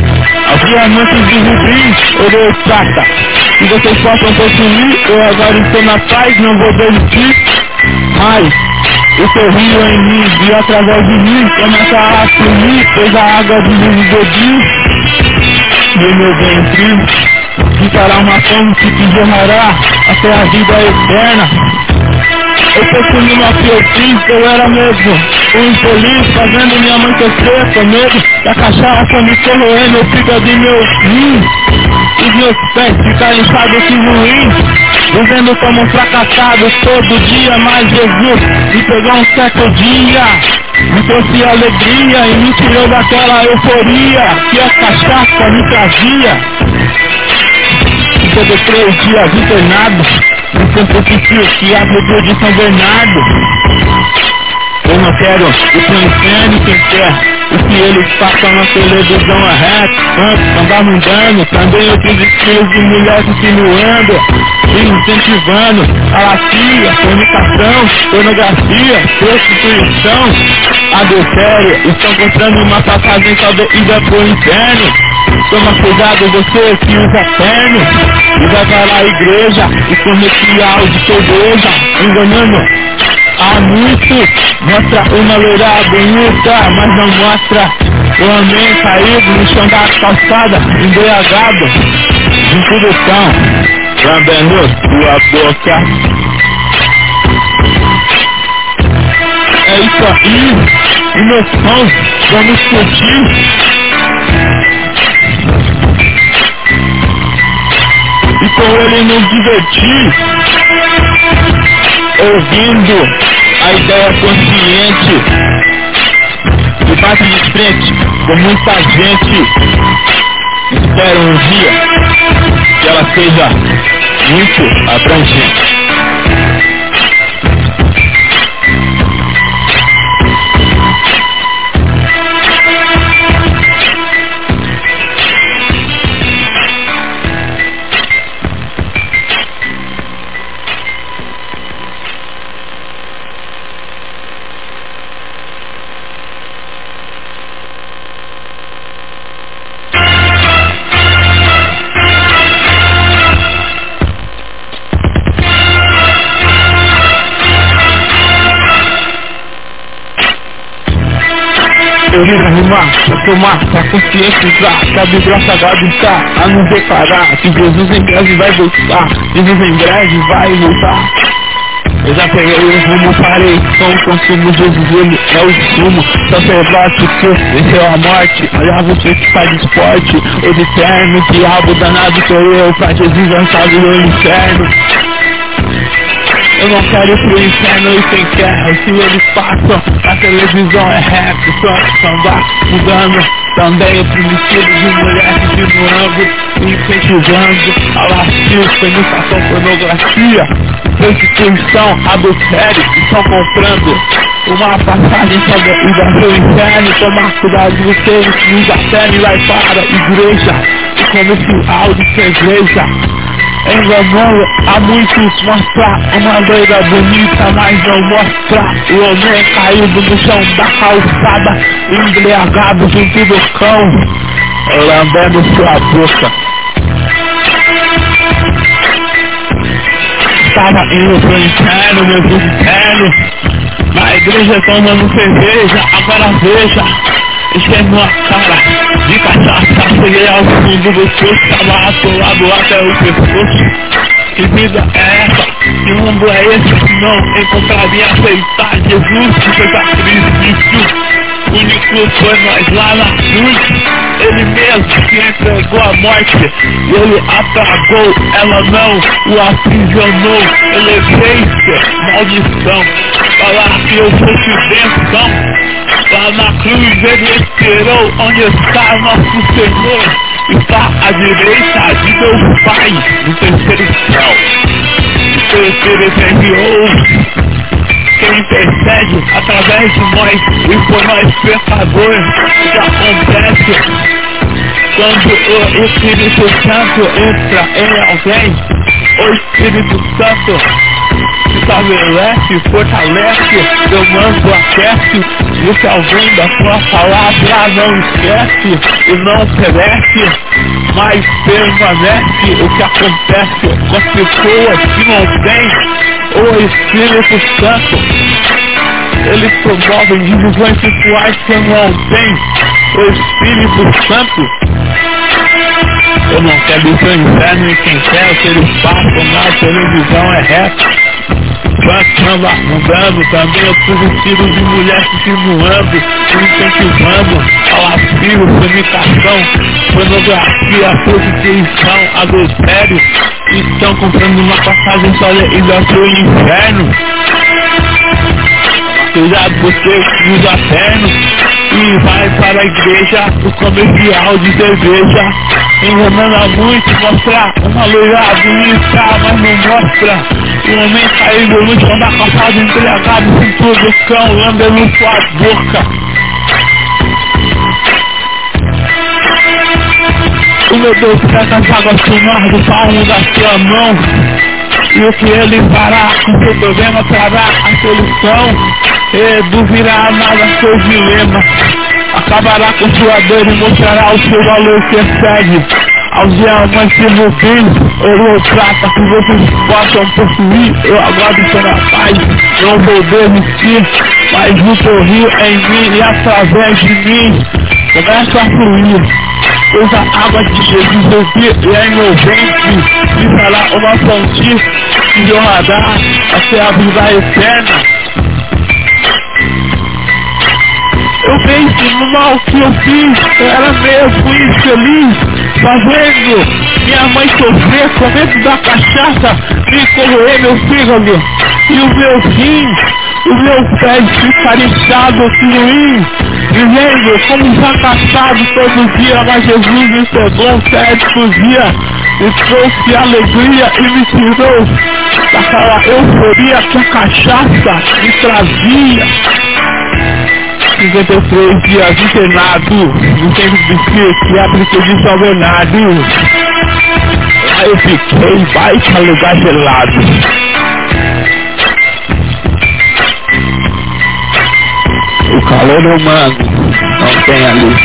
As diamantes de rubim, ouro e prata. Que vocês possam consumir, eu agora estou na paz, não vou desistir. Mas o seu rio em mim e através de mim começa a fluir, pois a água de mim bebi no meu ventre ficará uma fonte que jorrará até a vida eterna. Eu possuí uma que eu era mesmo um infeliz, fazendo minha mãe sofrer com medo da cachaça me corroendo o fígado de meu rim. Os meus pés ficaram inchados que ruim, vivendo como um fracassado todo dia, mas Jesus me pegou um certo dia, me trouxe alegria e me tirou daquela euforia que a cachaça me trazia. Depois de três dias internado, no centro que a de São Bernardo, eu não quero ir pro inferno quem quer. O que eles passam na televisão é rap, samba mundano. Também outros estilos de mulheres insinuando e incentivando a lascia, fornicação, pornografia, prostituição, adultério. Estão comprando uma passagem ida pro inferno. Toma cuidado você que usa terno e vai para a igreja e comercial de cerveja, enganando há muito mostra uma loira bonita, mas não mostra o homem caído no chão da calçada, embriagado, de sedução, lambendo sua boca. É isso aí, e sons, vamos curtir. E com ele nos divertir ouvindo a ideia consciente e bate de frente com muita gente. Espero um dia que ela seja muito abrangente. Arrumar, pra tomar, pra conscientizar Que a Bíblia Sagrada está a nos declarar Que Jesus em breve vai voltar Jesus em breve vai voltar. Eu já peguei o rumo, parei com o consumo, Jesus ele é o sumo. Sacerdote que venceu a morte Olha você que faz esporte O de terno, diabo danado sou eu Pra Jesus lançado no inferno eu não quero ir pro inferno e quer O que eles passam na televisão é rap Só samba. Mudando Também outros estilos de mulheres de e Incentivando a lascívia, penetração, pornografia. Prostituição, adultério Estão comprando uma passagem sobre o Brasil inferno. Tomar cuidado de vocês, usa terno e vai para a igreja. E esse áudio cerveja enganando a muitos mostrar uma loira bonita, mas não mostrar o homem caído no chão da calçada, embriagado junto do cão, lambendo sua boca. tava indo pro inferno, meu inferno. Na igreja tomando cerveja, agora veja. Enchendo a cara de cachaça, cheguei ao fundo do poço, tava atolado até o pescoço. Que vida é essa? Que mundo é esse? Não encontraria aceitar Jesus que fez a Cristo único foi nós lá na cruz. Ele mesmo que entregou a morte. Ele apagou, ela não o aprisionou. Ele fez maldição. Falar que eu fosse bênção. Lá na cruz ele esperou onde está nosso Senhor. Está à direita de Deus Pai no terceiro céu. Terceiro enviou quem intercede através de nós e por nós pecadores, o que acontece quando o Espírito Santo entra em alguém, o Espírito Santo estabelece, fortalece, seu manto aquece, e se alguém da sua palavra não esquece e não perece, mas permanece o que acontece com as pessoas que não têm o Espírito Santo, ele promove divisões sexuais que não tem. O Espírito Santo, eu não quero ir para o inferno e quem quer que eles passam na televisão é reto. Passando, mudando também outros estilos de mulher continuando, incentivando ao asilo, fornicação, pornografia, prostituição, adultério, estão comprando uma passagem para ir para o inferno. Cuidado você usa terno e vai para a igreja, o comercial de cerveja, enganando muito, mostrar uma loira bonita, mas não mostra. O homem caído no chão da calçada, entregado, do cão, lambendo sua boca. O meu Deus pega as águas do do palmo da sua mão. E o que ele fará com seu problema trará a solução. Reduzirá nada seu dilema. Acabará com sua dor e mostrará o seu valor que excede aos diamantes e rubins, ouro ou prata que vocês possam possuir, eu aguardo pela paz, não vou desistir, mas o sorriu em mim e através de mim começa a fluir pois a água de Jesus bebi e é envolvente, e fará uma fonte que jorrará até a vida eterna. Eu pense no mal que eu fiz, era mesmo infeliz, fazendo minha mãe sofrer, comendo da cachaça, me corroer meu fígado e o meu rim, o meu pé ficar inchado, ruim, vivendo como fracassado todo dia, mas Jesus me pegou certo dia, me trouxe alegria e me tirou daquela euforia que a cachaça me trazia. 53 dias internado no centro de psiquiátrico de São Bernardo. Lá eu fiquei baita lugar gelado. O calor humano não tem ali.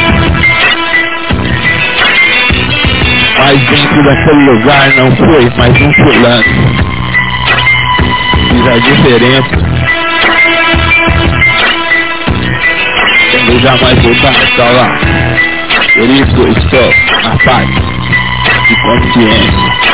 Mas dentro daquele lugar não foi mais um fulano. Fiz a diferença. Eu jamais voltar a estar lá. Por isso estou na paz e consciência.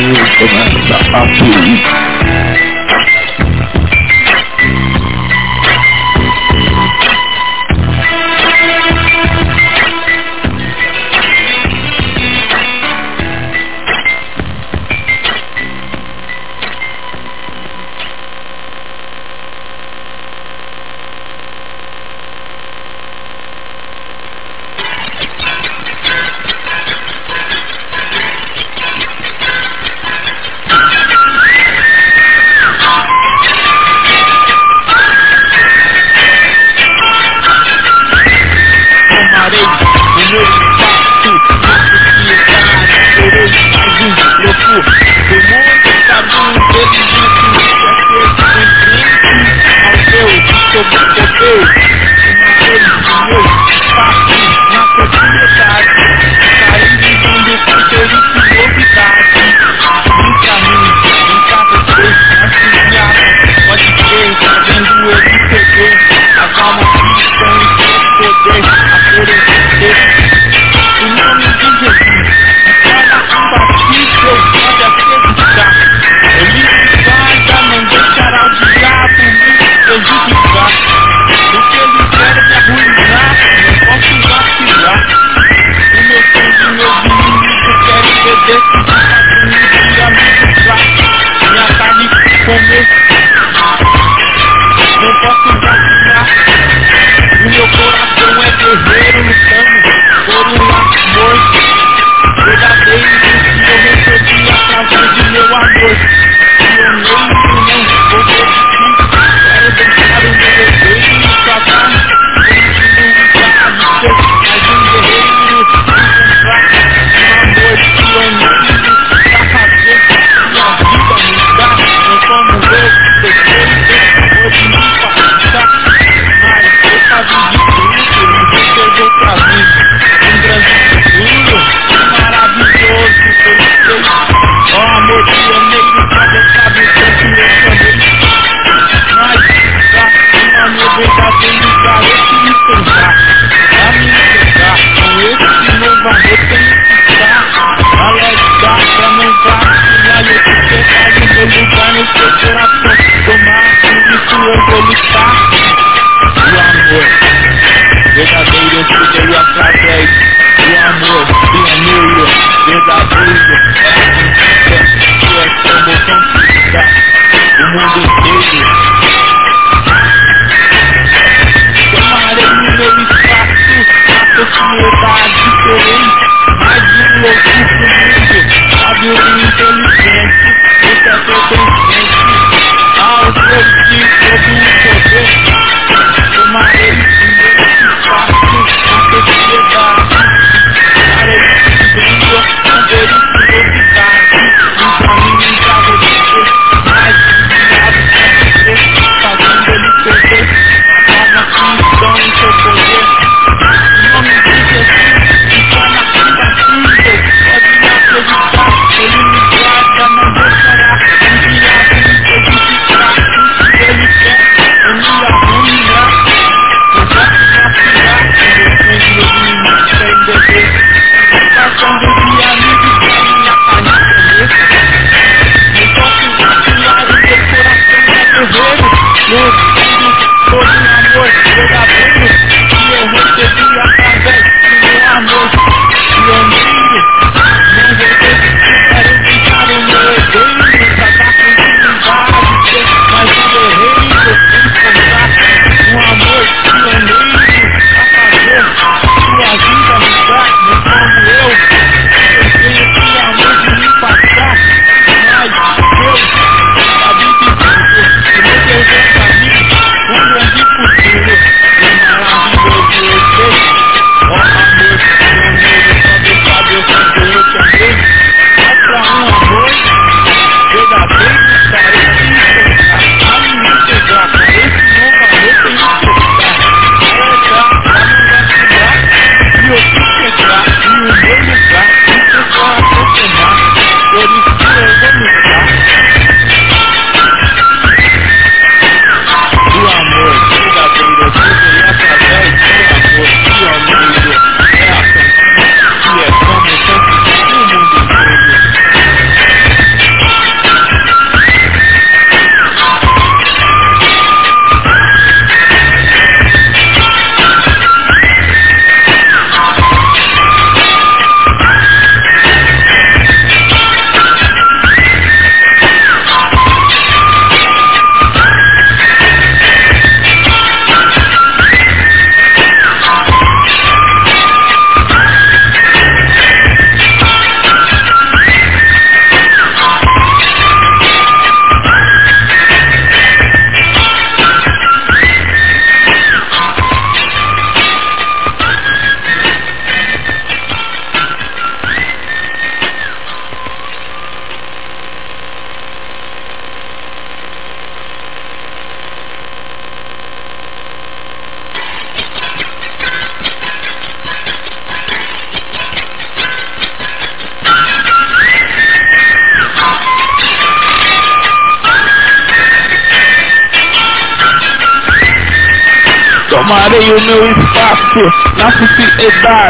I'll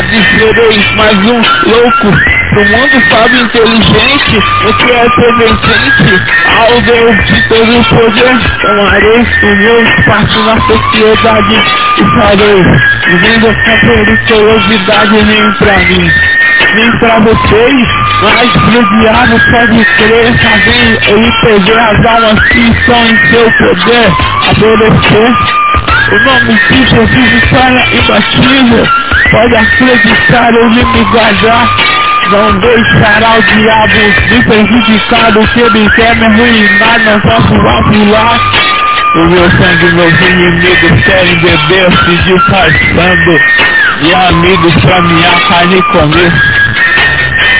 sociedade, serei mais um louco. O mundo sabe inteligente, o que é presente ao Deus de todo o poder. Tomarei o meu espaço na sociedade e farei, vivendo essa periculosidade nem pra mim, nem pra vocês, mas pro diabo pode crer, sabem ele perder as almas que estão em seu poder, adorecer. O nome de Jesus está imbatível. Pode acreditar, ele me guardar. Não deixará o diabo me prejudicar do que ele quer me arruinar. Não posso vacilar. O meu sangue, meus inimigos querem beber, se disfarçando. E amigos pra minha carne comer.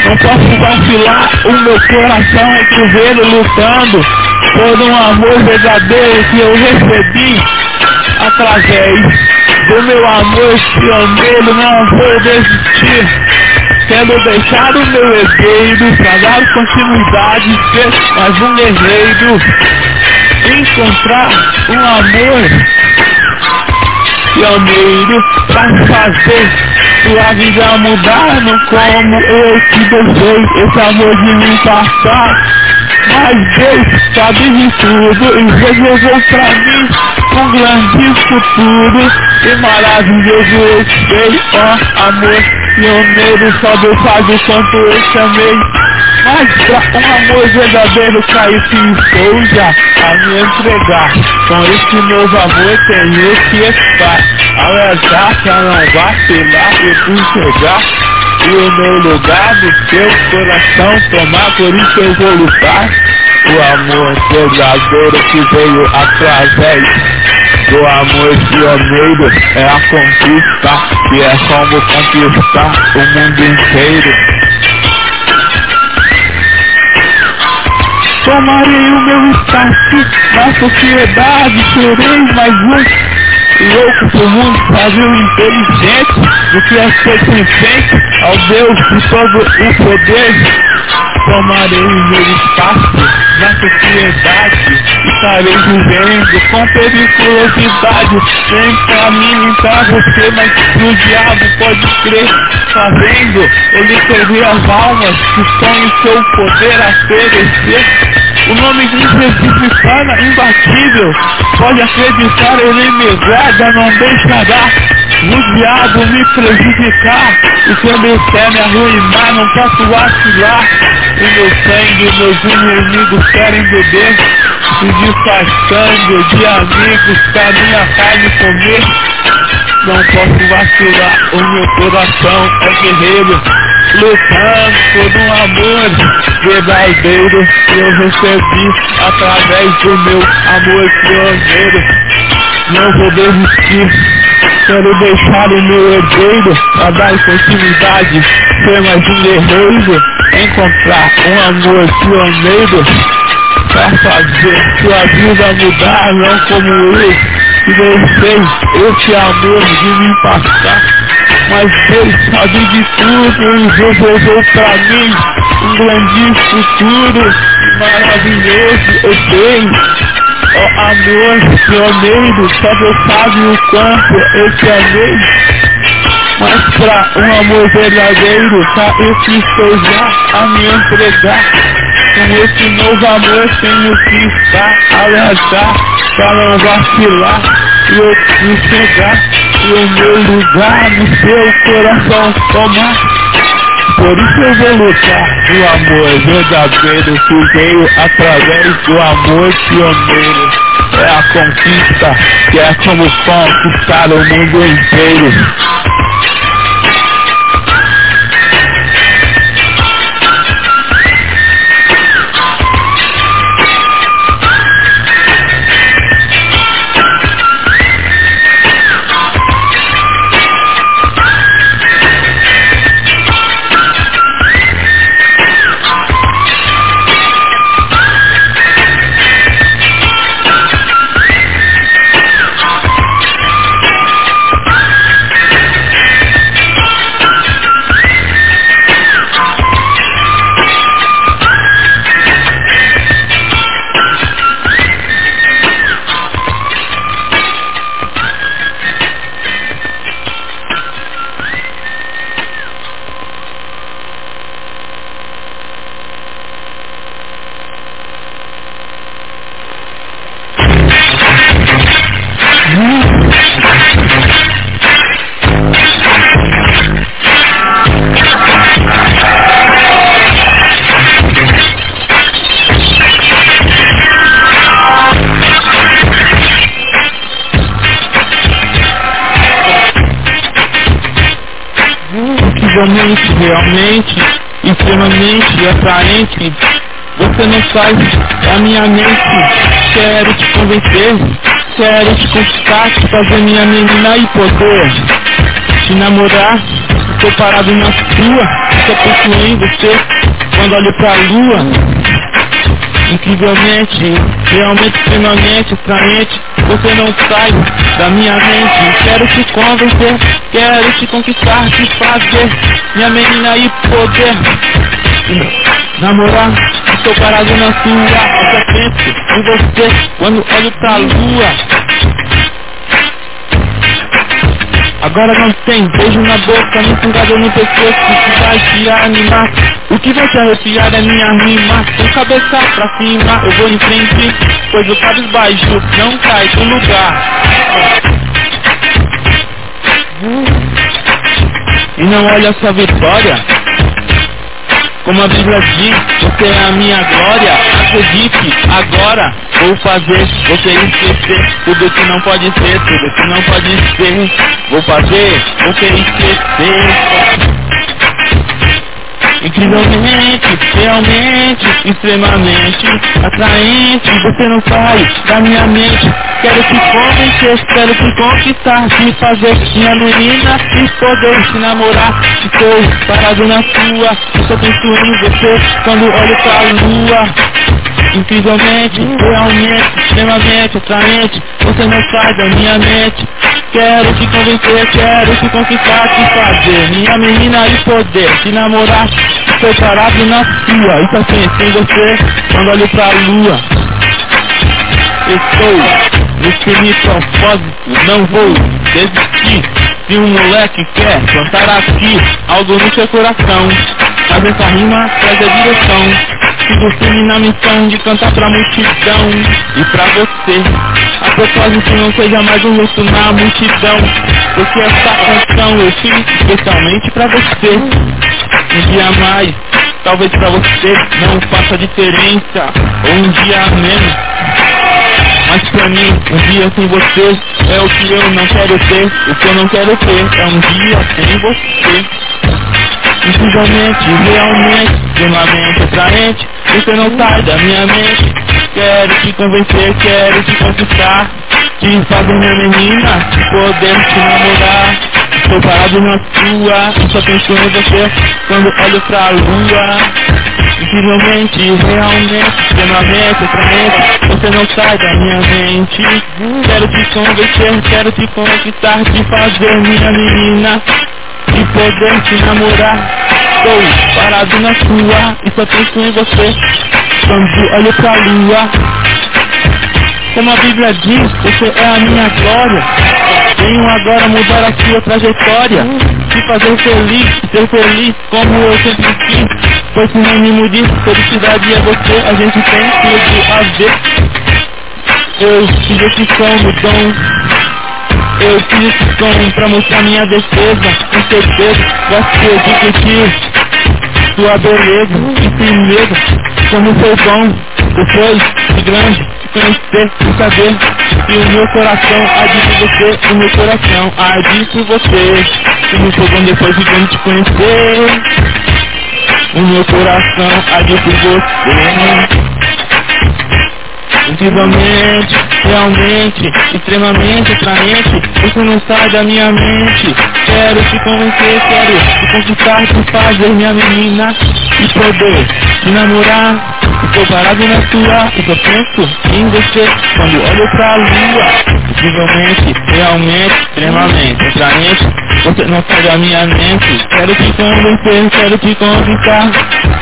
Não posso vacilar, o meu coração é cruzeiro lutando por um amor verdadeiro que eu recebi através do meu amor pioneiro, não vou desistir. Quero deixar o meu herdeiro pra dar continuidade, ser mais um guerreiro, encontrar um amor pioneiro pra fazer sua vida mudar, não como eu te deixei esse amor de me passar. Mas Deus sabe de tudo e reservou pra mim um grande futuro e maravilhoso sei, ó amor pioneiro, só Deus sabe o quanto eu chamei. Mas pra um amor verdadeiro cair que estou já a me entregar. Com esse novo amor tenho que estar, alertar pra não vacilar e enxergar. E o meu lugar no seu coração tomar, por isso eu vou lutar. O amor verdadeiro que veio através do amor pioneiro é a conquista, que é como conquistar o mundo inteiro. Tomarei o meu espaço na sociedade, serei mais um louco pro mundo, fazer inteligente do que é ser consciente ao Deus de todo o poder. Tomarei o meu espaço na sociedade, estarei vivendo com periculosidade, nem pra mim, nem pra você, mas pro diabo pode crer, fazendo ele perder as almas que estão em seu poder a oferecer. O nome de Jesus torna imbatível. Pode acreditar, ele me guarda, não deixará o diabo me prejudicar. Quando ele quer me arruinar, não posso vacilar. O meu sangue, meus inimigos querem beber. Se disfarçando de amigos pra minha carne comer. Não posso vacilar, o meu coração é guerreiro lutando por um amor verdadeiro que eu recebi através do meu amor pioneiro. Não vou desistir, quero deixar o meu herdeiro a dar continuidade, ser mais um guerreiro, encontrar um amor pioneiro para fazer sua vida mudar, não como eu, que deixei esse amor de me passar mas Deus sabe de tudo e reservou pra mim um grande futuro maravilhoso eu tenho. Ó amor pioneiro, só Deus sabe o quanto eu te amei. Mas pra um amor verdadeiro, tá eu que estou já a me entregar. Com esse novo amor tenho que estar alertar pra não vacilar e eu te chegar e o meu lugar no seu coração tomar. Por isso eu vou lutar no amor verdadeiro que veio através do amor pioneiro. É a conquista que é como conquistar o mundo inteiro. Fazer minha menina e poder te namorar. Estou parado na sua, só penso em você quando olho pra lua incrivelmente, realmente extremamente atraente. Você não sai da minha mente. Quero te convencer, quero te conquistar, te fazer minha menina e poder namorar. Estou parado na sua, só penso em você quando olho pra lua. Agora não tem beijo na boca, nem fungado no pescoço que vai te animar. O que vai te arrepiar é minha rima. Com cabeça pra cima, eu vou em frente, pois o baixo não cai do lugar. E não olha sua vitória. Como a Bíblia diz, você é a minha glória. Acredite, agora vou fazer você esquecer tudo que não pode ser, tudo que não pode ser. Vou fazer você esquecer. Incrivelmente, realmente, extremamente atraente. Você não sai da minha mente. Quero te convencer, quero te conquistar, te fazer minha menina e poder te namorar. Estou parado na sua, só penso em você quando olho pra lua incrivelmente, realmente, extremamente atraente. Você não sai da minha mente. Quero te convencer, quero te conquistar, te fazer minha menina e poder te namorar. Estou parado na sua, e só penso em você quando olho pra lua. Estou nesse propósito, não vou desistir. Se um moleque quer plantar aqui algo no seu coração, mas essa rima traz a direção sigo firme na missão de cantar pra multidão e pra você. A propósito não seja mais um rosto na multidão, porque essa canção eu fiz especialmente pra você. Um dia mais, talvez pra você não faça diferença, ou um dia menos. Mas pra mim, um dia sem você é o que eu não quero ter. O que eu não quero ter é um dia sem você. Incrivelmente, realmente, extremamente atraente Você não sai da minha mente. Quero te convencer, quero te conquistar. Te fazer minha menina, poder te namorar. Estou parado na sua, só penso em você Quando olho pra lua. Incrivelmente, realmente, extremamente atraente Você não sai da minha mente. Quero te convencer, quero te conquistar Te fazer minha menina de poder te namorar. Estou parado na sua e só penso em você. Quando olho pra lua, como a Bíblia diz, você é a minha glória. Venho agora mudar a sua trajetória, te fazer feliz, ser feliz como eu sempre quis. Pois sinônimo de felicidade é você, a gente tem tudo a ver. Eu fiz esse som no dom eu fiz som pra mostrar minha defesa Com certeza gosto de curtir Sua beleza e firmeza Como foi bom depois de grande conhecer e saber Que o meu coração arde por você O meu coração arde por você Como foi bom depois de grande te conhecer O meu coração arde por você. Incrivelmente, realmente, extremamente atraente. Você não sai da minha mente. Quero te convencer, quero te conquistar, te fazer minha menina e poder te namorar. Estou parado na sua e só penso em você quando olho pra lua. Incrivelmente, realmente, extremamente atraente. Você não sai da minha mente. Quero te convencer, quero te conquistar,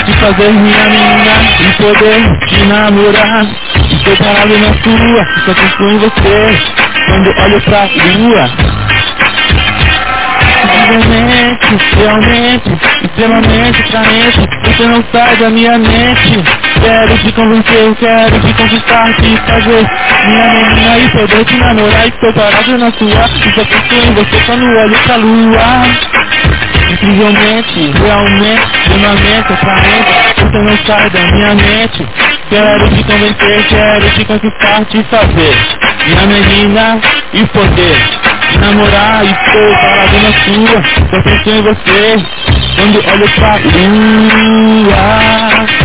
te fazer minha menina e poder te namorar. Estou parado na sua, só penso em você Quando olho pra lua Realmente, realmente, extremamente carente Você não sai da minha mente. Quero te convencer, quero te conquistar Te fazer minha menina e poder te namorar. Estou parado na sua, e só penso em você quando olho pra lua. Incrivelmente, realmente, extremamente atraente Você não sai da minha mente. Quero te convencer, quero te conquistar, te fazer Minha menina e poder namorar e estou parado na sua Só penso em você quando olho pra lua.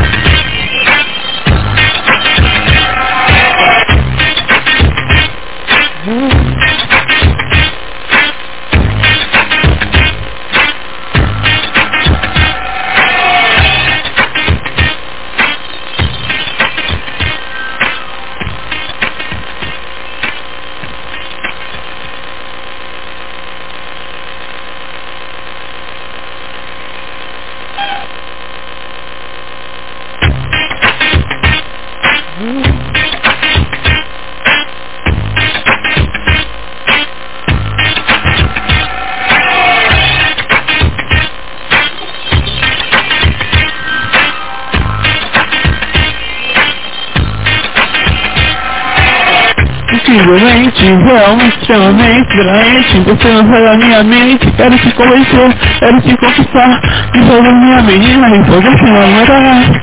Realmente, extremamente, grande Você não sai da minha mente, quero te convencer, quero te conquistar. E fazer minha menina e poder se namorar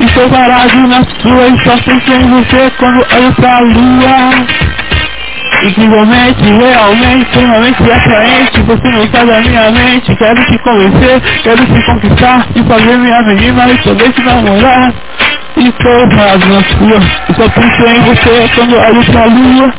Estou parado na sua e só penso em você quando olho pra lua. Incrivelmente, realmente, extremamente atraente. Você não sai da minha mente Quero te convencer, quero te conquistar. E fazer minha menina e poder te namorar. E estou parado na sua Eu só penso em você quando olho pra lua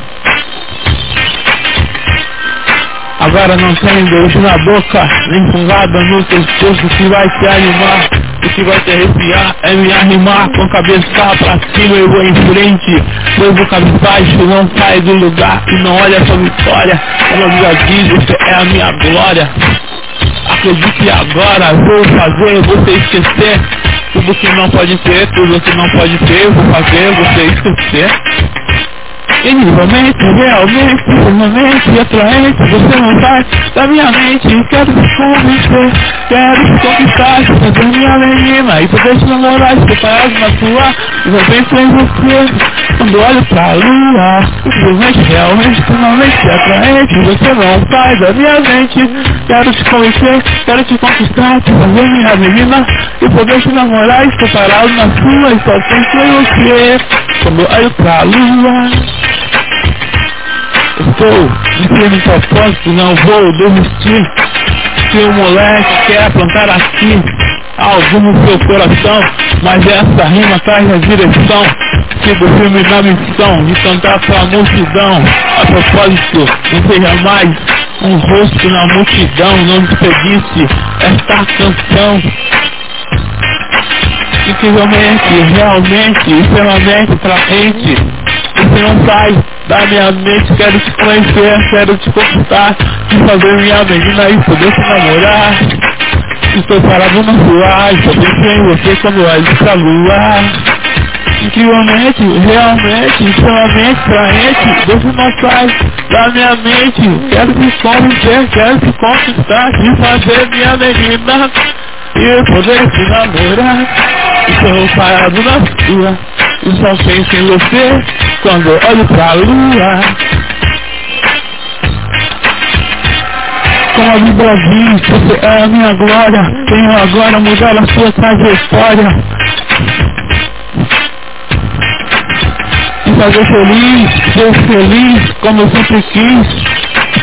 Agora não tem beijo na boca Nem fungada no pescoço que vai te animar O que vai te arrepiar é me arrimar Com a cabeça pra cima eu vou em frente Novo cabisbaixo, não sai do lugar E não olha sua vitória Como a vida diz, você é a minha glória Acredite agora, vou fazer você esquecer tudo que não pode ter, tudo que não pode ter, vou fazer você esquecer. Incrivelmente, realmente, extremamente atraente Você não sai da minha mente. Quero te convencer, quero te conquistar Fazer minha menina. E poder te namorar Separado na sua, eu penso em você. Quando olho pra lua Incrivelmente, realmente, extremamente atraente Você não sai da minha mente. Quero te convencer, quero te conquistar Fazer minha menina. E poder te namorar Separado na sua e só penso em você Quando olho pra lua Estou dizendo propósito, não vou desistir. Se o moleque quer plantar aqui algo no seu coração, mas essa rima traz a direção. Sigo firme na missão de cantar pra multidão. A propósito, não seja mais um rosto na multidão, não desperdice esta canção. Incrivelmente, realmente, extremamente atraente você não sai da minha mente, quero te conhecer, quero te conquistar, te fazer minha menina e poder te namorar. Estou parado no suar, só penso em você quando olho pra lua. Incrivelmente, realmente, extremamente atraente, você não sai da minha mente, quero te conhecer, quero te conquistar, te fazer minha menina e poder te namorar. Estou parado na sua, e só penso em você quando olho pra lua. Com do Brasil, você é a minha glória. Tenho agora mudar a sua trajetória. E fazer feliz, ser feliz, como eu sempre quis.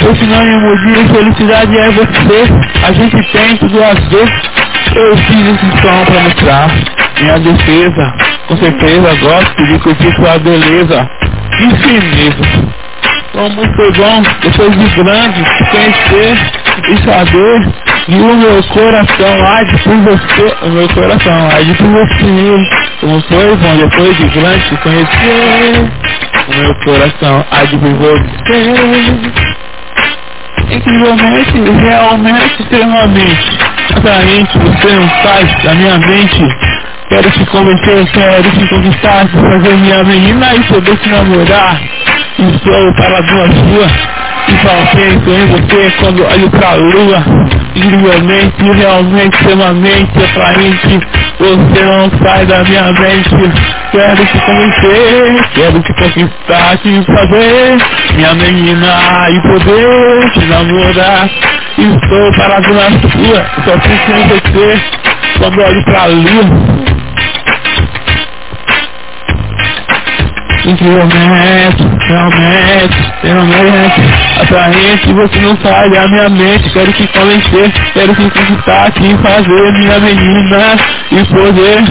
O sinônimo de felicidade é você. A gente tem tudo a ver. Eu fiz esse som pra mostrar minha defesa. Com certeza gosto de curtir sua beleza. Infinito. Como foi bom, depois de grande, conhecer e saber. E o meu coração arde por você. O meu coração arde por você. Como foi bom, depois de grande, te conhecer. O meu coração arde por você incrivelmente, realmente, extremamente atraente, você não sai da minha mente. Quero te convencer, quero te conquistar, fazer minha menina e poder te namorar. Estou para sua e só penso em você quando olho pra lua. Incrivelmente, realmente, extremamente atraente. Você não sai da minha mente. Quero te convencer, quero te conquistar, te fazer minha menina e poder te namorar. Estou parado na sua, só penso em você quando olho pra lua. Incrivelmente, realmente, realmente, atraente, você não sai da minha mente, quero te convencer, quero te conquistar, te fazer minha menina e poder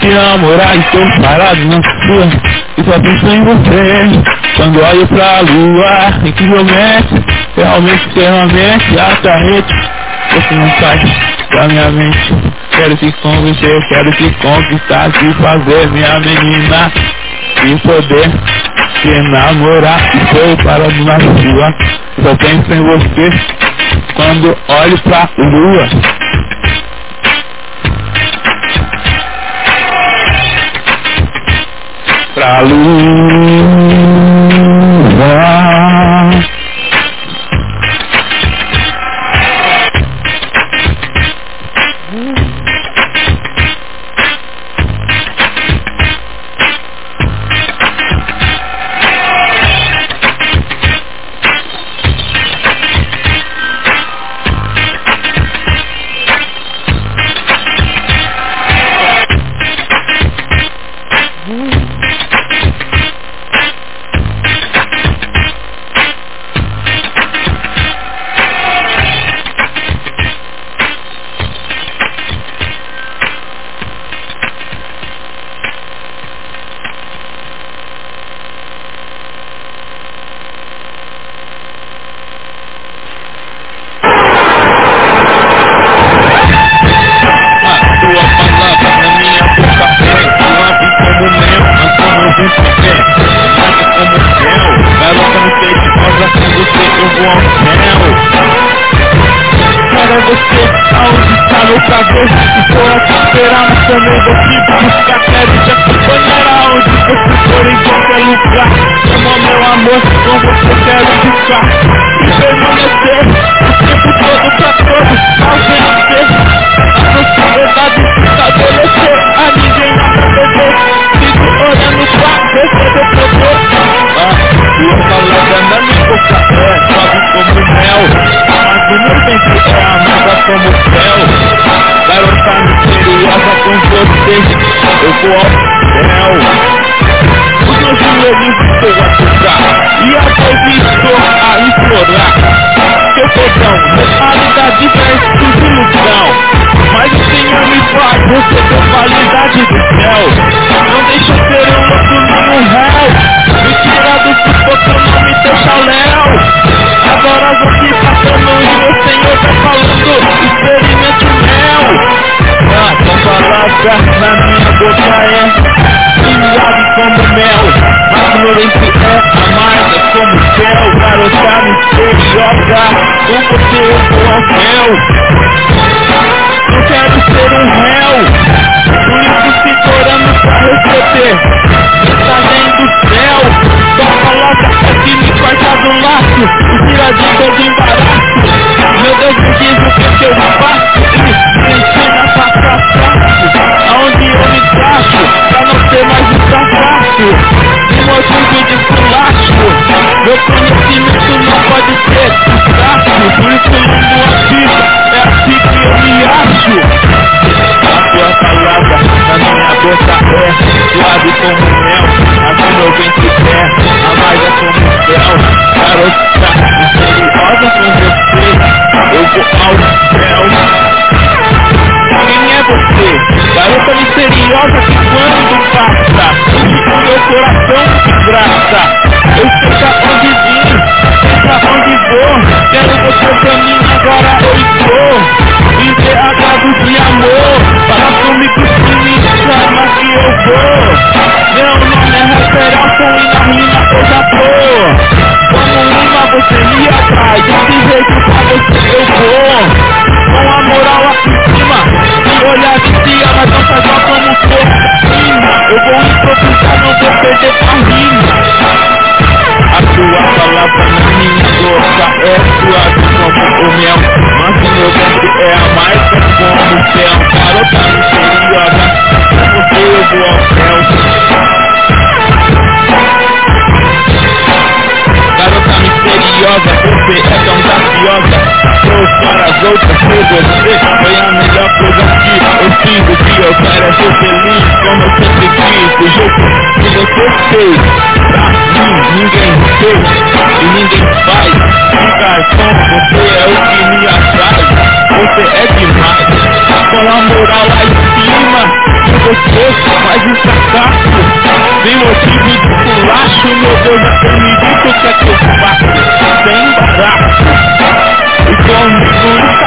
te namorar, estou parado na sua, e só penso em você, quando olho pra lua, incrivelmente, realmente, extremamente, atraente, você não sai da minha mente, quero te convencer, quero te conquistar, te fazer minha menina e poder te namorar. Estou parado na rua, só penso em você quando olho pra lua. Pra lua.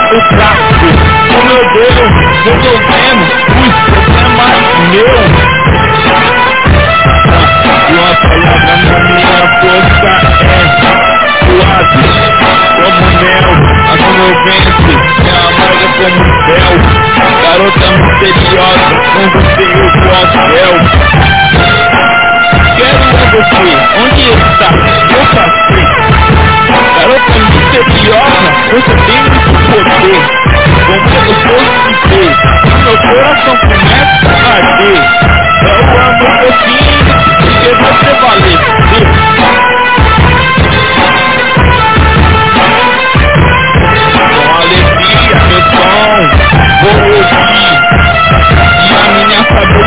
Comigo está o traço. Como eu dou, resolvendo os problemas meus. Uma palavra na minha boca é suave, como mel, a comovente, minha amarga como fel, garota misteriosa, com você eu vou ao céu. Quero é você, onde está? Eu passei. Garota misteriosa, você tem muito poder. Como eu sou de meu coração começa a arder. Eu amo você, porque você valeu. Com alegria, meu som, vou ouvir. E a minha sabedoria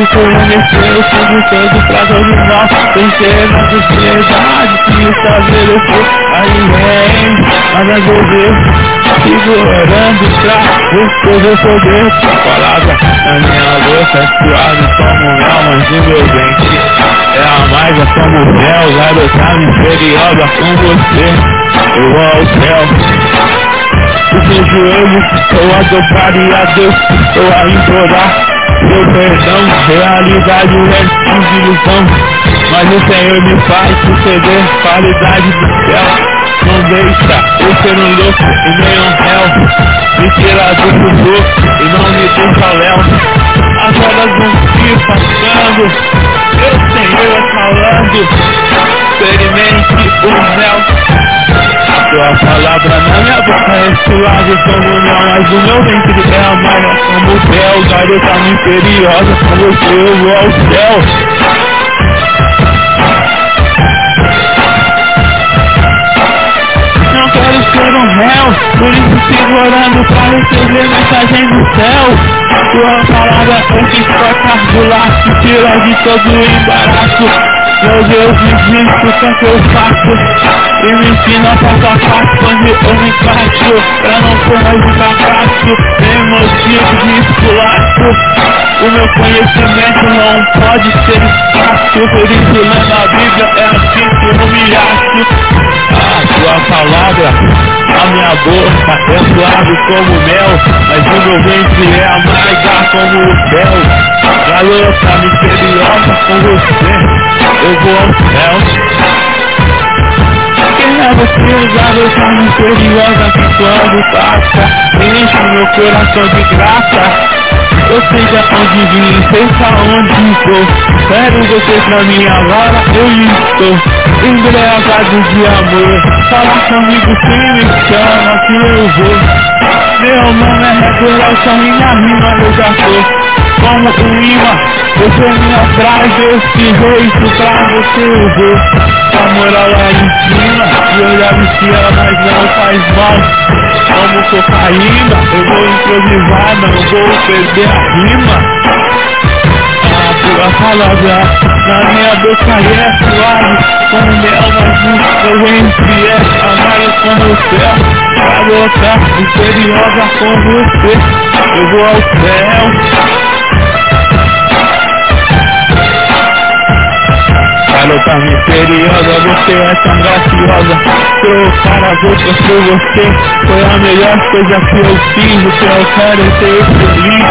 e conhecer o fundo todo pra todo mal Vencer na sociedade que estabeleceu vem, nada dever Segurando pra você eu poder Palavra na minha boca é suave como mel Mas o meu dente é amarga como mel Garota misteriosa com você Eu vou ao céu Os meus joelhos estou a dobrar e a Deus estou a implorar Meu perdão, realidade é ilusão Mas o Senhor me faz suceder qualidade do céu não deixa eu ser um louco e nem um réu. Me tira do sufoco e não me deixa léu. As horas vão se passando. Meu Senhor falando. Experimente o mel Sua palavra na minha boca é suave como mel Mas o meu ventre é amargo como o céu Garota misteriosa com você eu vou ao céu ser um réu, por isso sigo orando pra receber mensagem do céu. Tua palavra é que corta do laço, tira de todo o embaraço. Meu Deus, me diz o que eu faço E me ensina passo a passo onde eu me encaixo Pra não ser mais um fracasso. Nem motivo de esculacho. O meu conhecimento não pode ser fácil. Por isso lendo a Bíblia é assim que eu me acho a palavra, a minha boca é suave como mel, mas o meu ventre é amarga como o céu. Garota misteriosa com você, eu vou ao céu. Quem é você, garota misteriosa que quando passa, enche meu coração de graça. Eu sei de onde vim, sei pra onde vou Quero você pra mim agora, eu estou. Embriagado de amor. Fala comigo quem me chama que eu vou. Meu nome é regular, só minha rima eu já tô como um imã Você me atrás desse jeito pra você eu vou A lá em cima E olhar ela mas não faz mal como cocaína Eu vou improvisar, não vou perder a rima. A tua palavra na minha boca é suave. Como mel, mas meu ventre é amargo como o céu Garota misteriosa com você Eu vou ao céu Garota misteriosa, você é tão graciosa Trocar as outras por você Foi a melhor coisa que eu fiz O que eu quero é ser feliz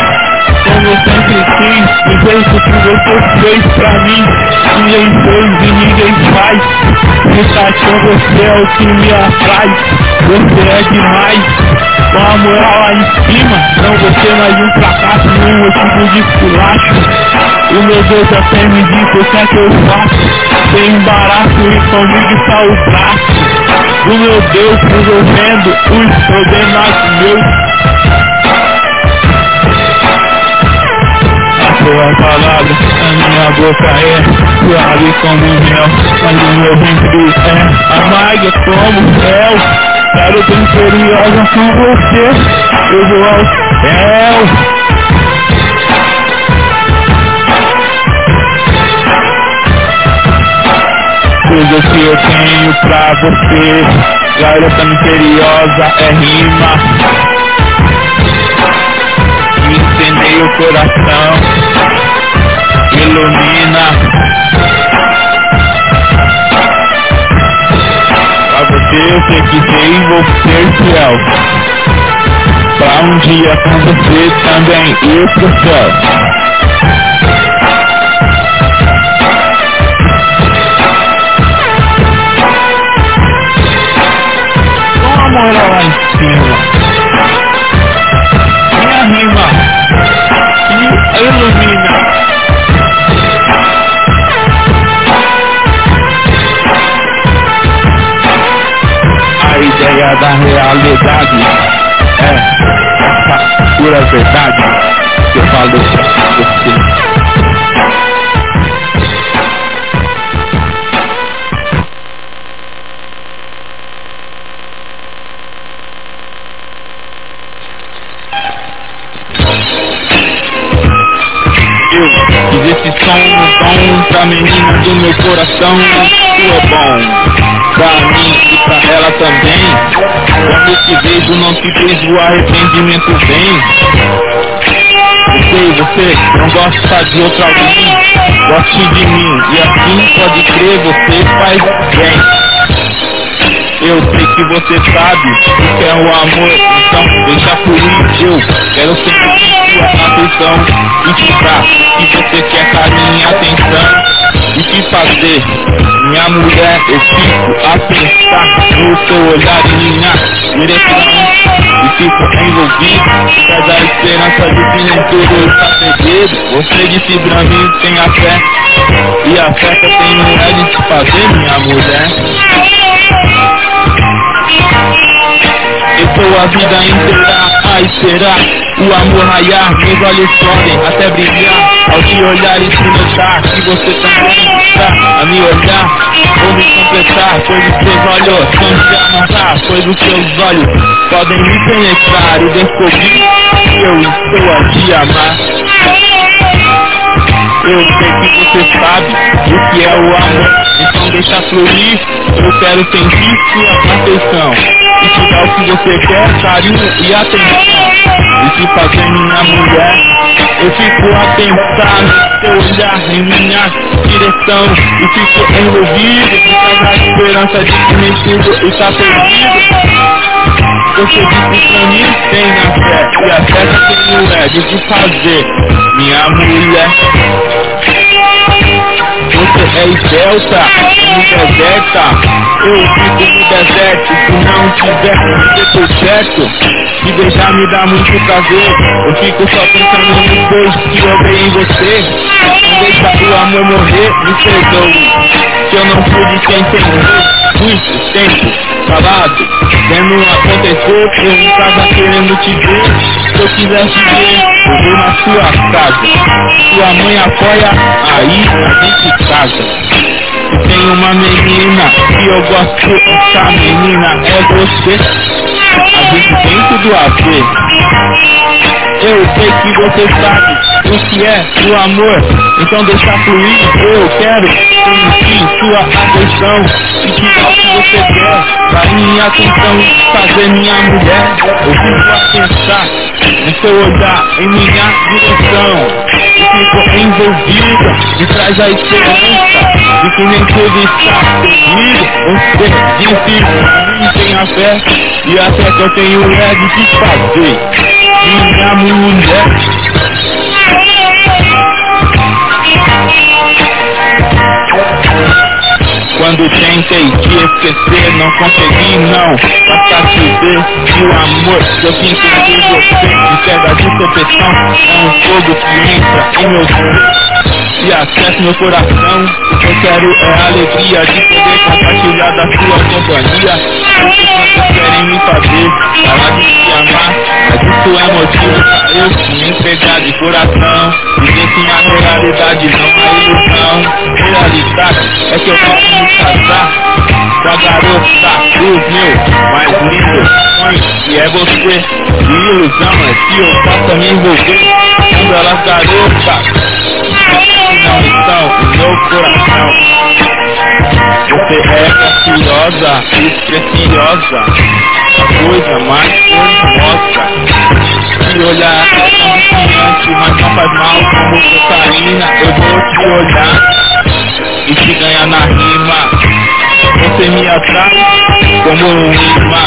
Como sempre feito o que você fez pra mim. Ninguém fez e ninguém faz. Ficar com você é o que me atrai. Você é demais. Com a moral lá em cima, não você mais um fracasso, nenhum motivo de esculacho. O meu Deus até me disse o que é que eu faço. Tem embaraço e comigo está o braço. Do meu Deus resolvendo os problemas meus. tua palavra, a minha boca é suave como mel, mas o meu ventre é amarga como fel. Quero bem curiosa com você, eu vou ao céu. Tudo que eu tenho pra você, garota misteriosa, é rima incendeia o coração, ilumina. Eu pesquisei vou ser fiel. Pra um dia com você também ir pro céu. Realidade é essa pura verdade que eu falo pra você. Eu fiz esse som no tom pra menina do meu coração. Tu é bom pra mim e pra ela também. Quando te vejo, não te vejo, o arrependimento vem. Eu sei, você não gosta de outra alguém, goste de mim. E assim pode crer, você faz bem. Eu sei que você sabe o que é o amor, então deixa fluir. Eu quero sempre sua atenção e o que você quer carinho e atenção. E te fazer, minha mulher, eu fico a pensar no seu olhar e minha direção. E fico envolvido, traz a esperança de que nem tudo está perdido. Você disse pra mim, tenha fé, e a fé que eu tenho é de te fazer, minha mulher. Eu tô a vida inteira a esperar o amor raiar, meus olhos podem até brilhar ao te olhar e te notar que você também está a me olhar. Vou me completar, pois os seus olhos são de amansar, pois os seus olhos podem me penetrar e descobrir que eu estou a te amar. Eu sei que você sabe o que é o amor, então deixa fluir. Eu quero sentir sua atenção e te o que você quer, carinho e atenção. E te fazer minha mulher, eu fico a pensar no seu olhar em minha direção e fico envolvido causa da esperança de que nem tudo está perdido. Você disse pra mim, tem na fé, e a fé que tenho é de fazer minha mulher. Você é esbelta, me deserta. Eu fico no deserto, se não tiver você por certo. Se deixar me dá muito prazer. Eu fico só pensando dois que eu dei você. Não deixa o amor morrer, me perdoe. Se eu não pude te entender muito tempo calado, vendo acontecer, eu em casa querendo te ver. Se eu quisesse ver, eu vou na sua casa. Sua mãe apoia, aí a gente casa. Tem uma menina que eu gosto, essa menina é você. A gente tem tudo a ver. Eu sei que você sabe o que é o amor, então deixa fluir. Eu quero sentir sua atenção e dar o que você quer. Vai minha atenção fazer minha mulher. Eu fico a pensar no seu olhar em minha direção. E fico envolvida, me traz a esperança de que nem tudo está perdido. Você disse mim tem a fé e a fé que eu tenho é de te fazer minha mulher. Quando tentei te esquecer, não consegui não. Passar pra ver que o amor que eu sinto por você De verdade, perfeição, é um fogo que entra em meus olhos e acessa meu coração Eu quero é a alegria de poder compartilhar da sua companhia. O que vocês querem me fazer, falar de te amar Mas isso é motivo pra eu me entregar de coração. Dizer que na realidade não há ilusão. Realidade é que eu quero me casar. Com a garota do meu mais lindo sonho Que é você, de ilusão é que eu possa me envolver. Com belas garotas no meu coração. Você é preciosa e preciosa, coisa mais formosa. Se olhar é tão viciante, mas não faz mal como cocaína. Eu vou te olhar e te ganhar na rima. Você me atrai como um imã.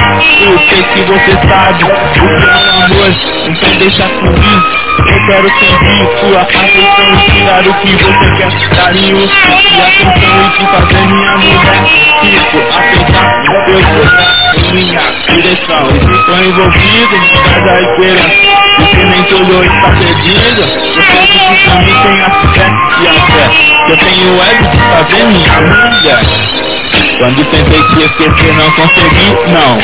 Eu sei que você sabe o que é amor, então deixa comigo. Eu quero sentir sua atenção tirar o que você quer. Carinho e atenção e te fazer minha mulher. Fico a pensar no olhar em minha direção. Estou envolvido, dá a esperança. Porque nem tudo está perdido. Você disse que mim tem a fé e a fé. Que eu tenho é de fazer minha mulher. Quando tentei te esquecer não consegui, não.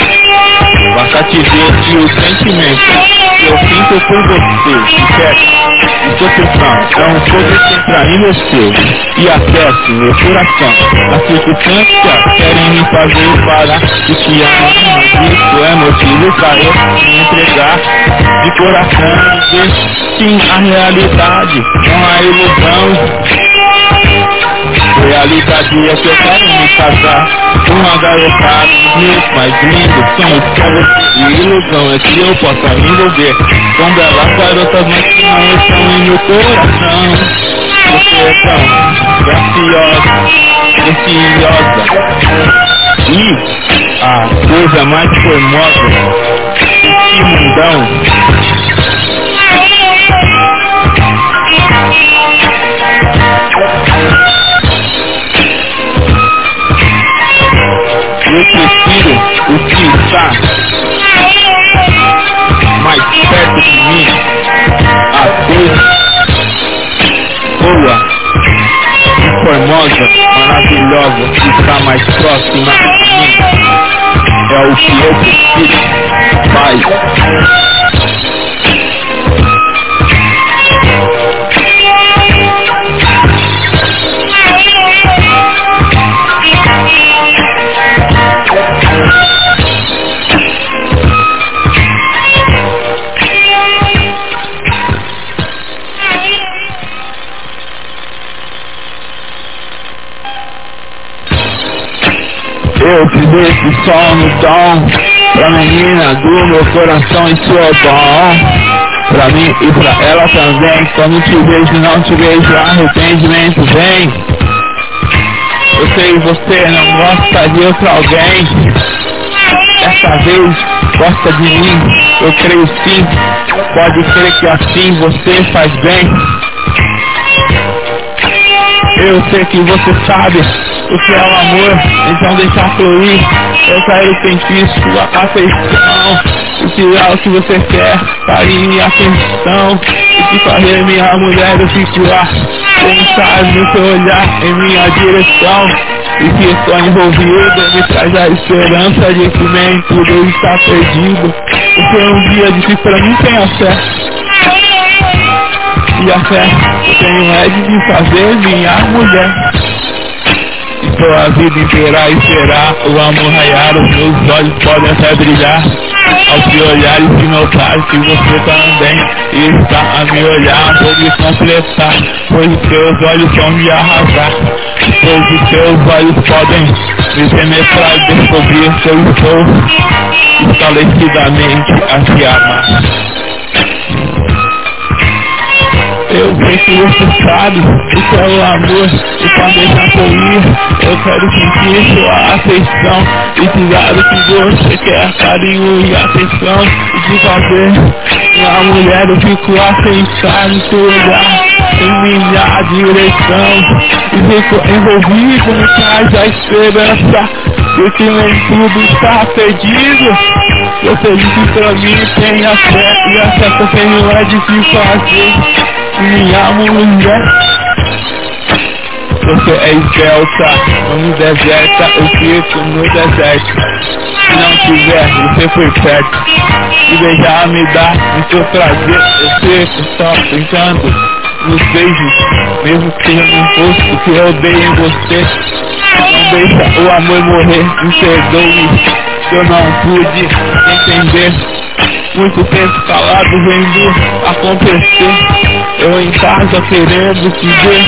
Basta te ver que o sentimento que eu sinto por você Certo? De proteção é um fogo que entra em você E acesse meu coração. As circunstâncias querem me fazer parar. De te amar isso é motivo pra eu me entregar De coração. Sim a realidade Não há ilusão Realidade é que eu quero me casar. Uma garotada meus mais lindos São os povos e ilusão é que eu possa me envolver. Com belas garotas mas que não estão em meu coração. Você é tão graciosa, preciosa. E a coisa mais formosa Esse mundão eu prefiro o que está mais perto de mim, a coisa boa, formosa, maravilhosa, que está mais próxima de mim, é o que eu prefiro, Pai. Esse som no tom Pra menina do meu coração e sua bom Pra mim e pra ela também Quando te vejo não te vejo arrependimento vem. Eu sei você não gosta de outro alguém. Dessa vez gosta de mim Eu creio sim. Pode crer que assim você faz bem. Eu sei que você sabe o que é o amor, então deixa fluir. Eu quero sentir sua afeição, e tirar o que você quer, carinho e atenção, e te fazer minha mulher eu fico lá, pensar no seu olhar em minha direção. E se estou envolvido, me traz a esperança de que nem tudo está perdido. Porque um dia disse pra mim tem a fé. E a fé eu tenho é de me fazer minha mulher. Estou a vida inteira a esperar o amor raiar, os meus olhos podem até brilhar. Ao te olhar e se notar que você também está a me olhar, vou me completar, pois os seus olhos vão me arrasar. Pois os seus olhos podem me penetrar e descobrir que eu estou estabelecidamente a te amar. Eu sei que você sabe o que é o amor E pra deixar fluir Eu quero sentir sua afeição E tirar o que você quer Carinho e atenção E te fazer Minha mulher eu fico a pensar no seu olhar em minha direção. E fico envolvido, me traz a esperança. E que nem tudo está perdido. Você disse pra mim, tenha fé, e a fé que eu tenho é de se fazer. Minha mulher. Você é esbelta, não me deserta, eu fico no deserto. Se não tiver, você foi perto. E beijar me dá o seu prazer, eu fico só pensando nos beijos, mesmo que seja no rosto que eu dei em você. Não deixa o amor morrer, me perdoe eu não pude entender. Muito tempo calado vendo acontecer. Eu em casa querendo te ver.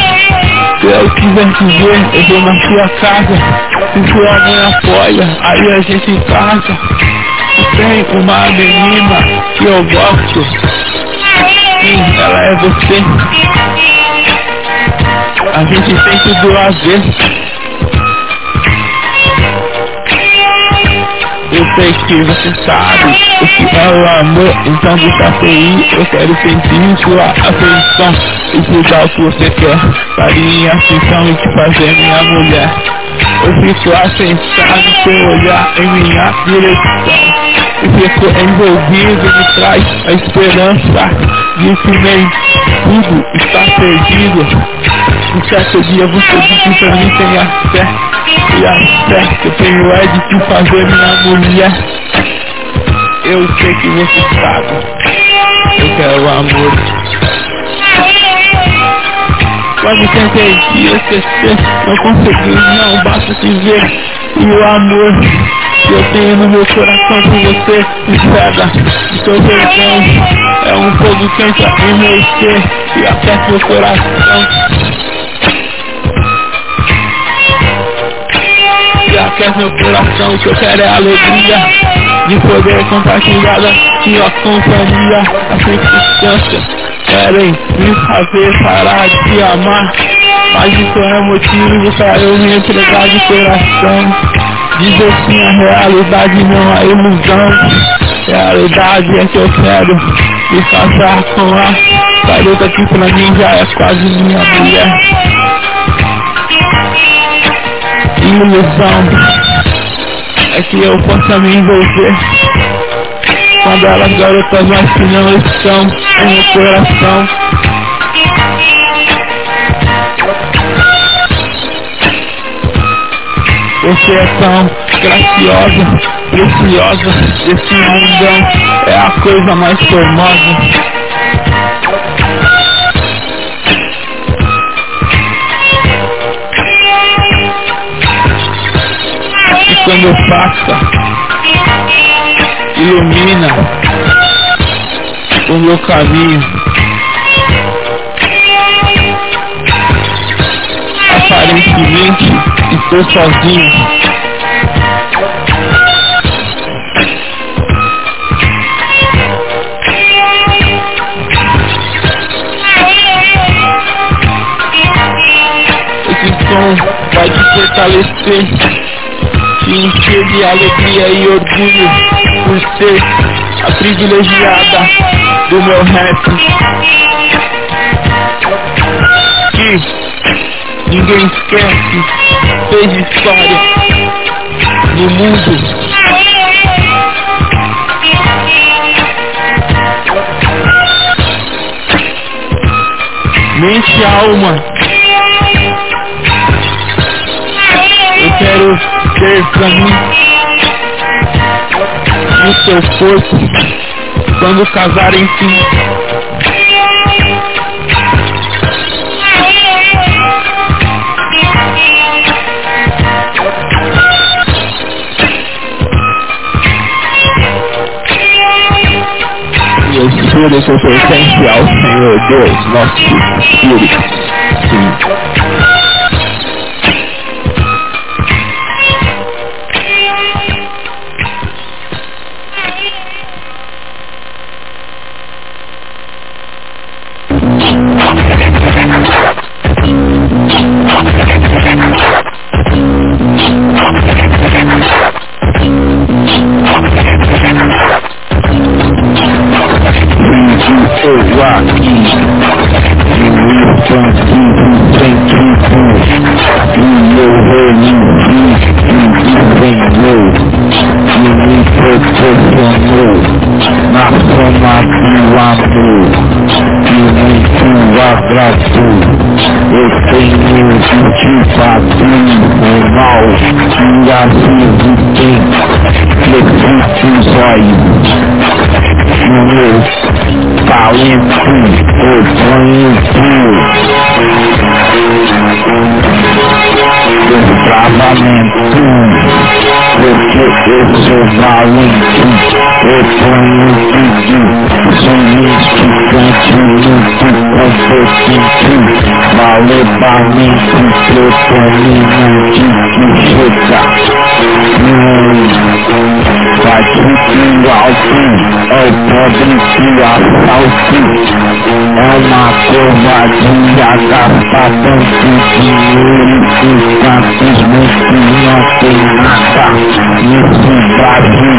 Se eu quiser te ver, eu vou na sua casa. Se sua mãe apoia, aí a gente casa. Tem uma menina que eu gosto. Sim, ela é você. A gente tem tudo a ver. Eu sei que você sabe o que é o amor, então deixa fluir. Eu quero sentir sua atenção e te o que você quer. Carinha, atenção e te fazer minha mulher. Eu fico assentado seu olhar em minha direção. E fico envolvido, me traz a esperança de que nem tudo está perdido. Um certo dia você disse pra mim tenha fé E a fé que eu tenho é de te fazer minha mulher Eu sei que você sabe Eu quero amor. Quase tentei te esquecer Não consegui, não basta te ver E o amor. Que eu tenho no meu coração por você me cega O seu perdão é um fogo que entra em meu ser E aquece meu coração. Aquece meu coração, o que eu quero é alegria. De poder compartilhar a sua companhia, as circunstâncias querem me fazer parar de amar, mas isso é motivo para eu me entregar de coração, dizer sim a realidade não a ilusão, realidade é que eu quero me casar com a garota que pra mim já é quase minha mulher. Ilusão é que eu possa me envolver. Com aquelas garotas mais que não estão em meu coração. Você é tão graciosa, preciosa, esse mundão é a coisa mais formosa. quando passa, ilumina o meu caminho. Aparentemente estou sozinho. Esse som vai te fortalecer te encher de alegria e orgulho por ser a privilegiada do meu rap. Que ninguém esquece, fez história no mundo. Mente e alma. Eu quero ter pra mim no seu corpo quando casarem sim. E o Espírito pertence ao Senhor Deus, nosso Espírito. Sim. 我立志精忠报国。Bate o alto, é o pobre que assalto. É uma covardia gastar tanto dinheiro e que não tem nada nesse Brasil.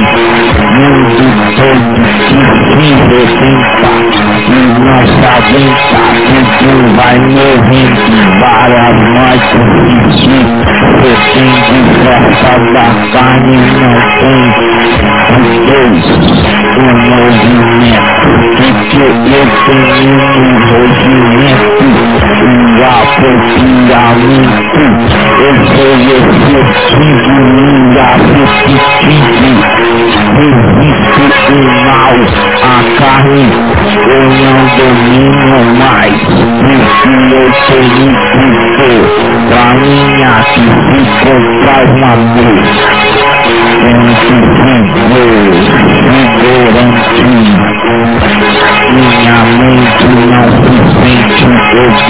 Mundo todo que se rebenta e não se aguenta. Tudo vai morrendo, várias mortes se Você tem de da carne não tem Deus, o movimento, porque eu tenho um movimento, o apropriamento, eu sou efetivo e apetitivo, resisto o mal, a carne, eu não domino mais, porque eu tenho tudo, pra minha que se comprar uma vez minha mente não se sente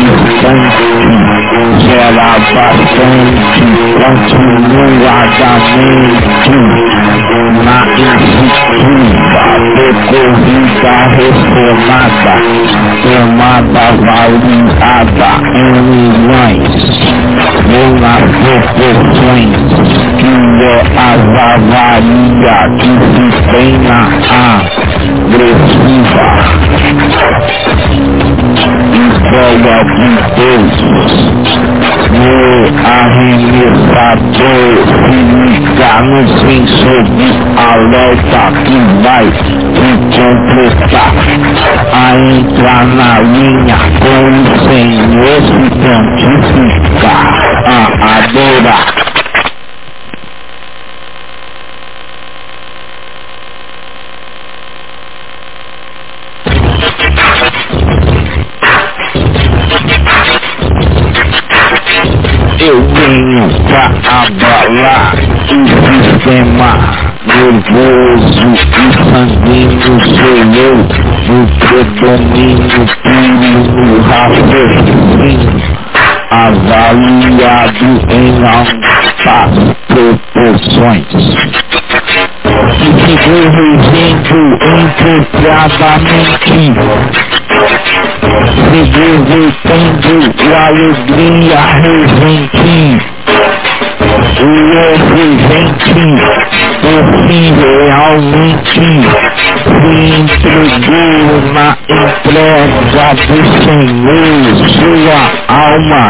obstante, gera bastante, continua da mente, na iniciativa, percorrida, reformada, tomada, validada em milhões ou nas proporções que é a avaria que se tem na agressiva. Escola de Deus, no arremessador se liga no sensor de alerta que vai te completar a entrar na linha com o Senhor se pontificar a adorar. Eu venho pra abalar o sistema nervoso e sanguíneo sou eu, no predomínio puro no raciocínio avaliado em altas proporções. E se regendo impropriadamente, se derretendo a alegria resentir o exigente, o que realmente se entregou na entrega do Senhor, sua alma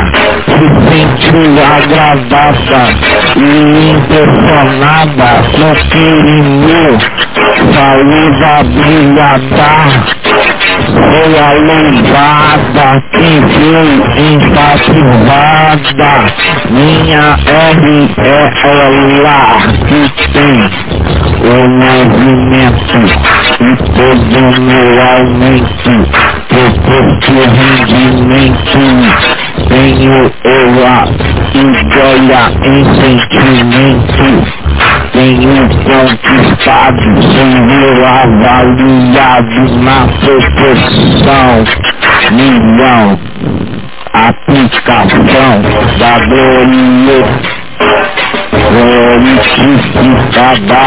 se sentiu agradada e impressionada com querimou, saliva brilhada foi a louvada que foi enfatizada. Minha R é ela que tem o movimento e todo meu aumento, proposto rendimento. Tenho eu a ideia em sentimento tenho conquistado, sou avaliado na proporção, milhão, aplicação da glória, glorificada,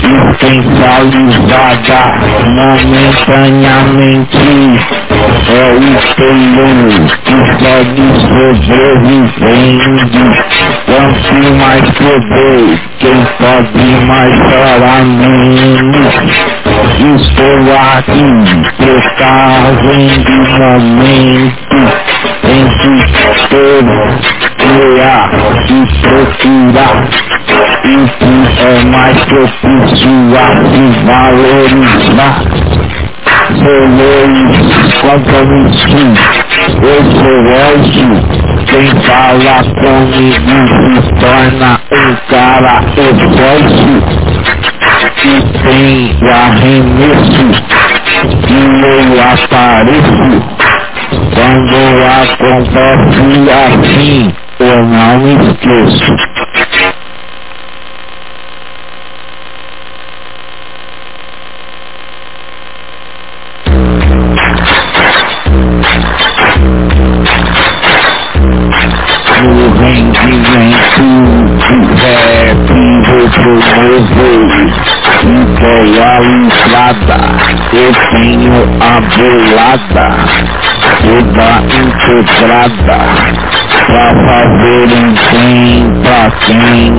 potencializada momentaneamente é o Senhor que segue sobrevivendo quanto mais poder quem pode mais chorar menos. Estou aqui precavendo momento em que todo criar e procurar que é mais propício a se valorizar. Eu sou hoje quem fala comigo se torna um cara forte e tem arremesso e eu apareço quando acontece assim eu não esqueço bolada, eu tenho a bolada, toda integrada, pra fazer um bem pra quem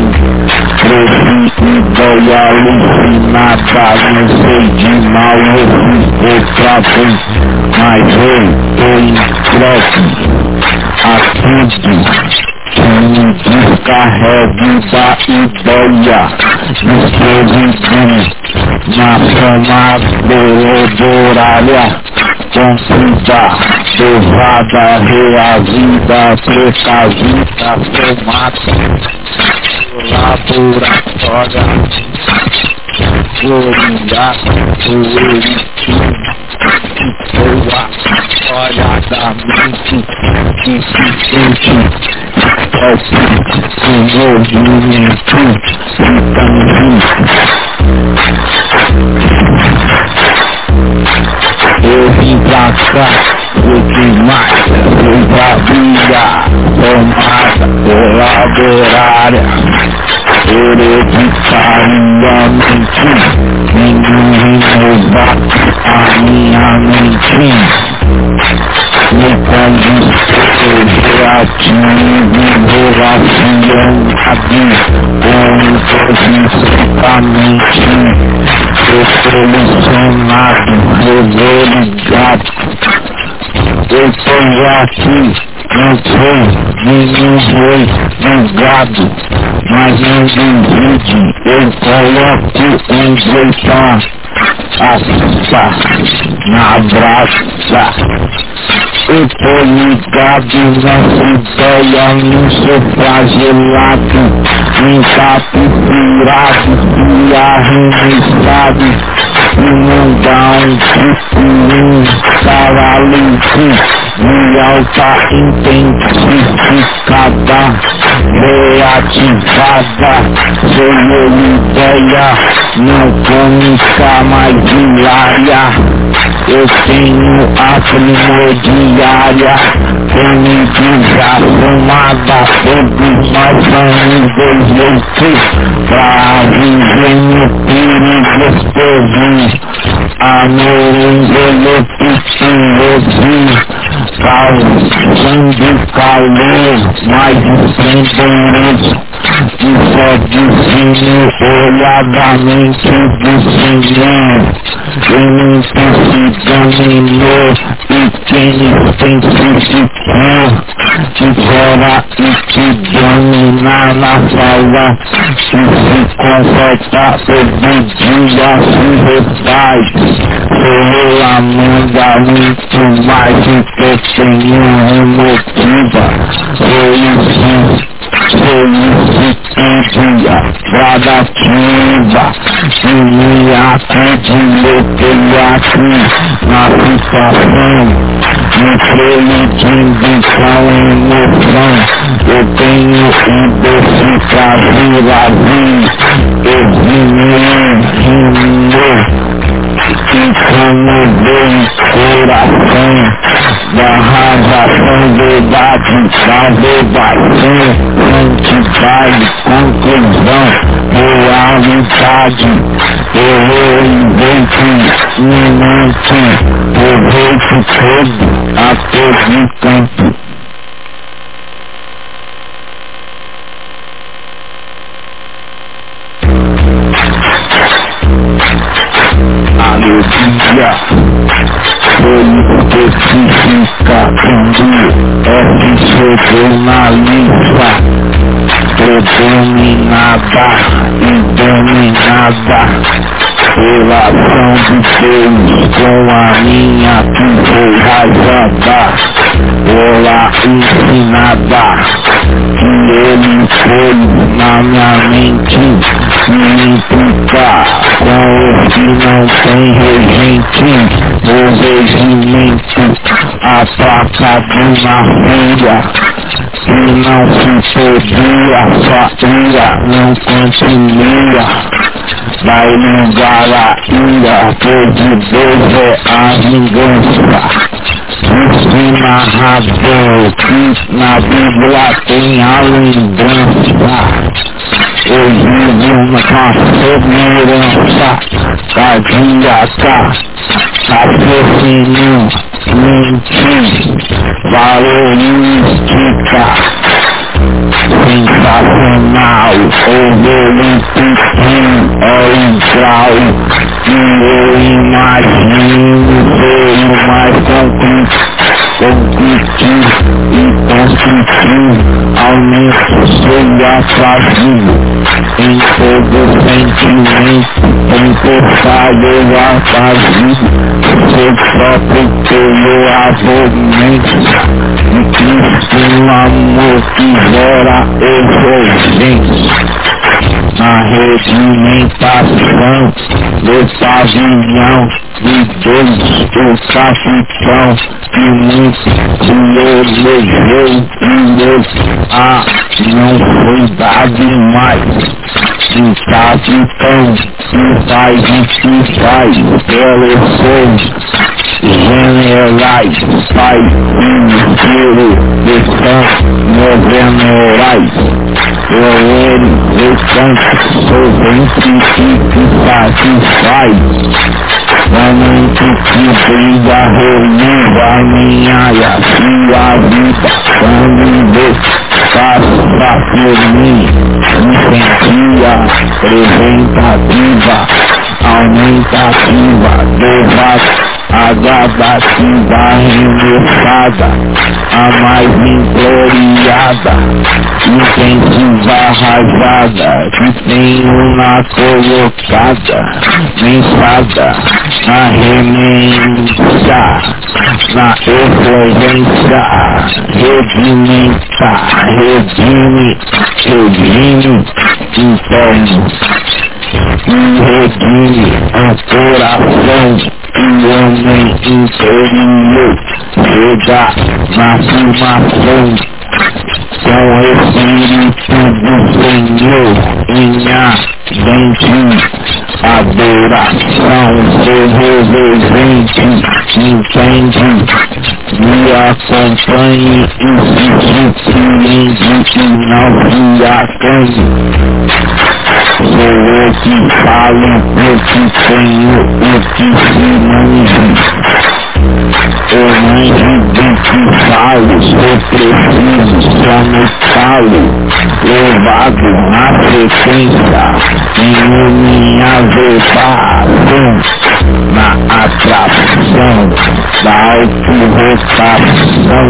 precisa e alucinada, não sei de mal, eu fiz outra vez, mas eu tô troca. A tudo me descarregue da ideia do serviço na fama horária concida, levada, reagida, precavida, formada, laboratória, gloriar, boa, olha da mente que se sente palpite, o movimento, fica eu vim pra cá, foi demais, fui pra briga, tomada, colaborária, hereditariamente, nenhum renovar a minha mente. Me condições reativo, relacionado, com eu solucionado, eu vou ligado. Eu tô aqui, não sou nenhum rei do gado, mas não duvide, eu coloco um jeitão, assa, na brasa. Eu tô ligado nessa ideia, não sou flagelado, nem papo furado, fui arremessado, e não dá um picuinho, paralise de alta intensificada, reativada, eu ideia, não cômica mais diária. Eu tenho a primordiária, já fumada, todos nós vamos desejos, pra viver no perigo amor envelhecido, causando calor mais estendimento e só dizendo olhadamente do Senhor e não se dominou e quem intensificou que fora e que domina na fala que se conforta todo dia se refaz Senhor a manda muito mais do que tenho emotiva Felicidade Felicitudia gradativa E me acreditei aqui na situação De prelidição e emoção Eu tenho identificado a vida Eu vi meu e como coração da ravação, verdade, salvação, santidade, conclusão, realidade, eu invento, iminente, proveito todo, a todo Yeah. Boy, you can get CC stop and do na lista. Bebendo e dominada. Dominada Relação de Deus com a minha que foi rasgada, ela ensinada, que ele foi na minha mente me implicar com o que não tem regente, o regimento atracado na rua. Se não se perdia, sua ira não continua. Vai lugar a ira, é a vingança. Ensina razão que na Bíblia tem a lembrança. Hoje uma segurança cardíaca, raciocínio, mentir, valorística, sensacional, overlooking, original, que eu imagino ser o mais concreto, concretivo e construtivo, aumento seja fazível em todo sentimento, empossado a fazido, seu próprio pelo avomento, e Cristo um amor que gera exigência na regimentação do pavilhão de Deus, o capitão que se elegeu e Deus ah, não foi dado mais. O capitão que faz o que pelos seus generais, pai, filho, de são generais. Eu ele, eu canto, sou ventre que satisfaz. Momento que briga, reviva minha e a sua vida. Quando vê, faça por mim, incentia, representativa, aumentativa, debate a gradativa remessada, a mais imploriada, intensiva rasada, que tenho na colocada, mensada, na remensha, na efluência, redimenta, redime, redime, interno, e redime, a coração, o homem interior chega na afirmação com o Espírito do Senhor minha dente adoração seu relevante entende me acompanhe e se surpreende e não acanhe sou eu que falo porque tenho o que se manje eu manjo do que falo sou preciso só no falo levado na frequência em minha verbação na atração da autorrotação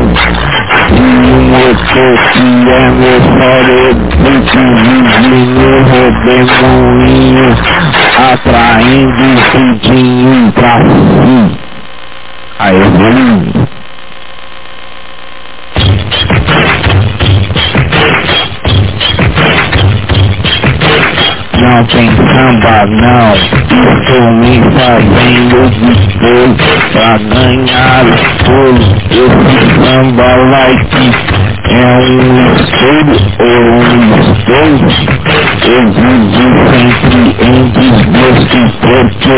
e um motor que é meu cérebro que vive no redemoinho atraindo o cidinho pra si. A evoluir não tem samba não. Estou me fazendo bolo Pra ganhar o bolo Esse samba like é um estudo ou um estudo Eu vivo sempre em desgosto Porque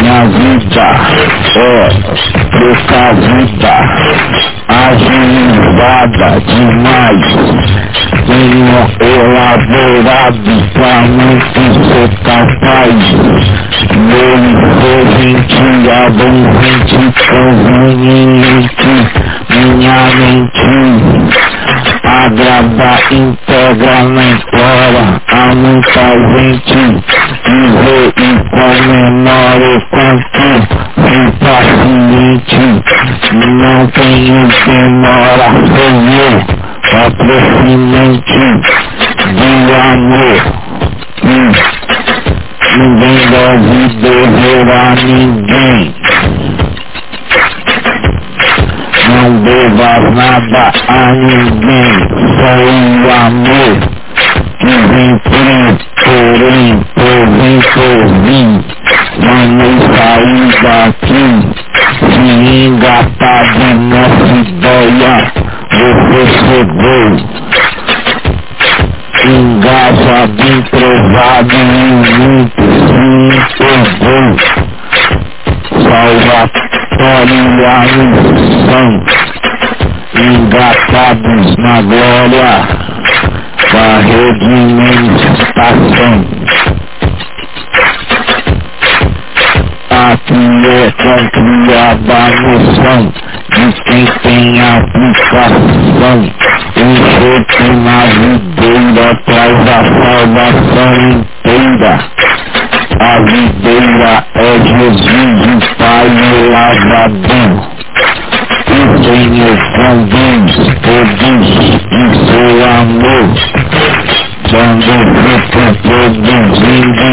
minha vida é precavida Agilizada demais. Tenho elaborado pra muito ser capaz Meu presente abundante conveniente Minha mente agrada, integra, implora a muita gente viver e comemora o quanto impaciente não tenho demora sou eu aproximente do amor. Ninguém deve dever. Não devas nada a ninguém, só o amor que vem por porém, por vem por mim. Vamos sair daqui, se engatar de nossa ideia, você chegou engaja bem provado e muito se perdeu. Salvatório e a missão, engatados na glória da redimentação. Aqui é concriada a noção de quem tem aplicação. Salvação inteira. A videira é Jesus, o Pai e o lavador. O Senhor conduz, produz em seu amor. Dando fruto, produzindo,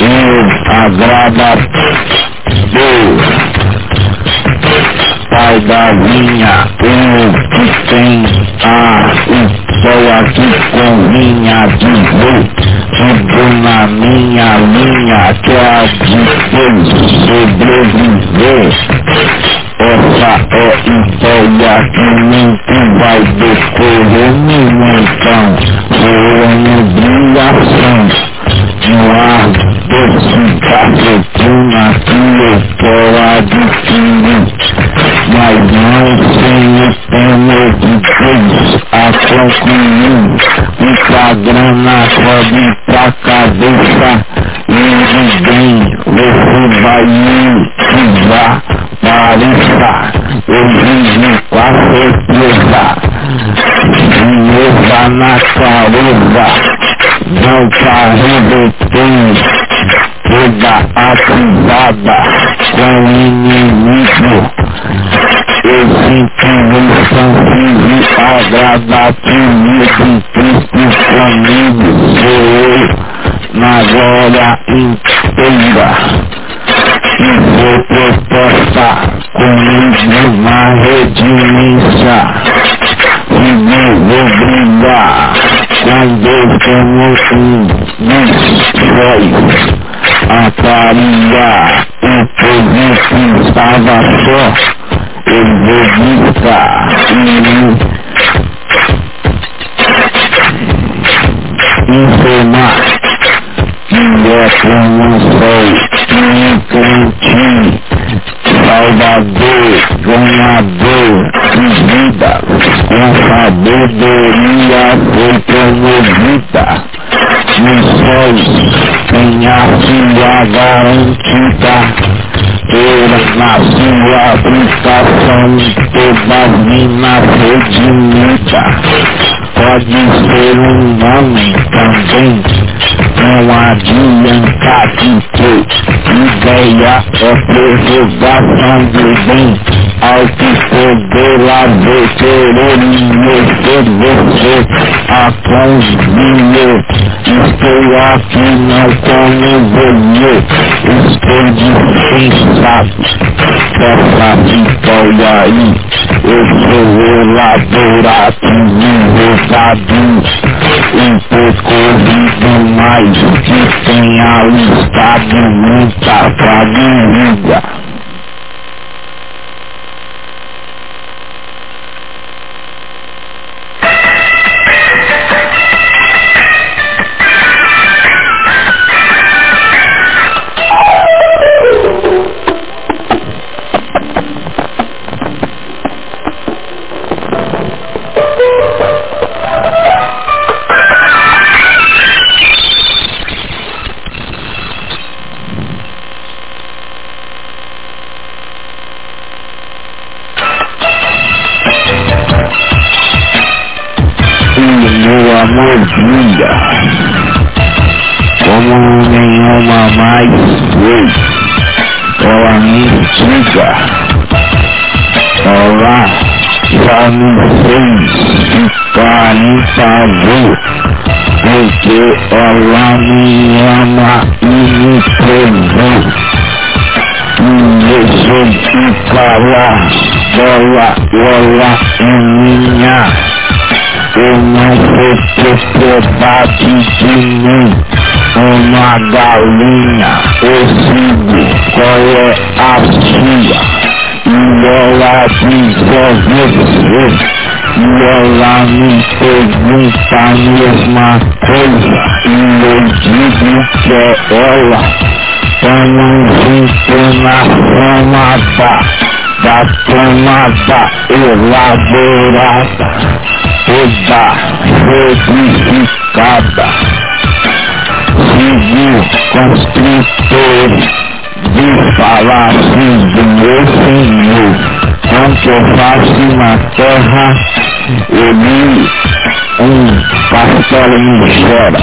eu agrada Deus. Pai da vinha, eu que tem a estou aqui com dizer, tudo minha linha que é a de Deus sobreviver. Essa é ideia que muito vai decorrer então, foi obrigação grana sobe pra cabeça, e ninguém você vai me pisar, pareça, eu vivo com a certeza, firmeza na cabeça, não carreguei toda ativada com o inimigo. Eu sinto infantil agradativo de Sou eu na glória inteira. E vou proposta comigo na redimência. E me vou brilhar quando como um dos a carinha o povo estava só, eu vou buscar informar que é sol encantinho Salvador, ganhador de vida, com sabedoria foi promovida. Nos céus tem a sua garantida, pela na sua aplicação toda mina redimida. Pode ser um homem também, não adianta de ter ideia é preservação do bem, ao que poder lá ver querer merecer você a convinho. Estou aqui não como você, estou dispensado dessa vitória aí. Eu sou o laborativo roubado, um pouco mais que tenha listado muita família. Bola é minha. Eu não sou propriedade de mim, uma galinha, eu sigo qual é a sua. E ela diz é você, e ela me pergunta a mesma coisa, e eu digo que é ela. Tamo junto na fama da camada elaborada toda edificada, civil, construtor, de assim do meu Senhor, quanto eu faço na terra, ele um pastor me chora,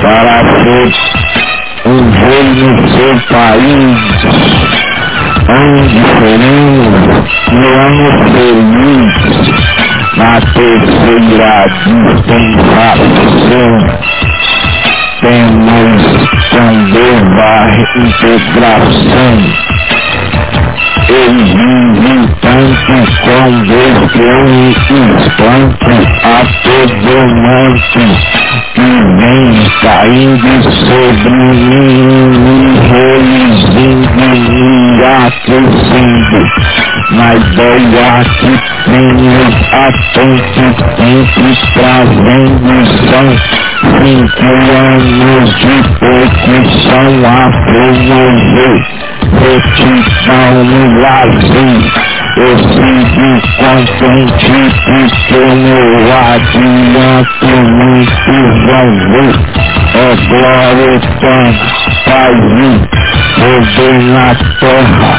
para ser um rei no seu país, onde seremos no feliz, na terceira dispensação temos também a integração. Ele tanto com Deus que eu me espanto a todo monte que vem caindo sobre mim, me reluzindo, me aquecendo na ideia que há tanto tempo trazendo são cinco anos de percussão a promover retidão no lazer. Eu sigo contente porque meu adianto muito ver. É glória eterna, Pai, poder na terra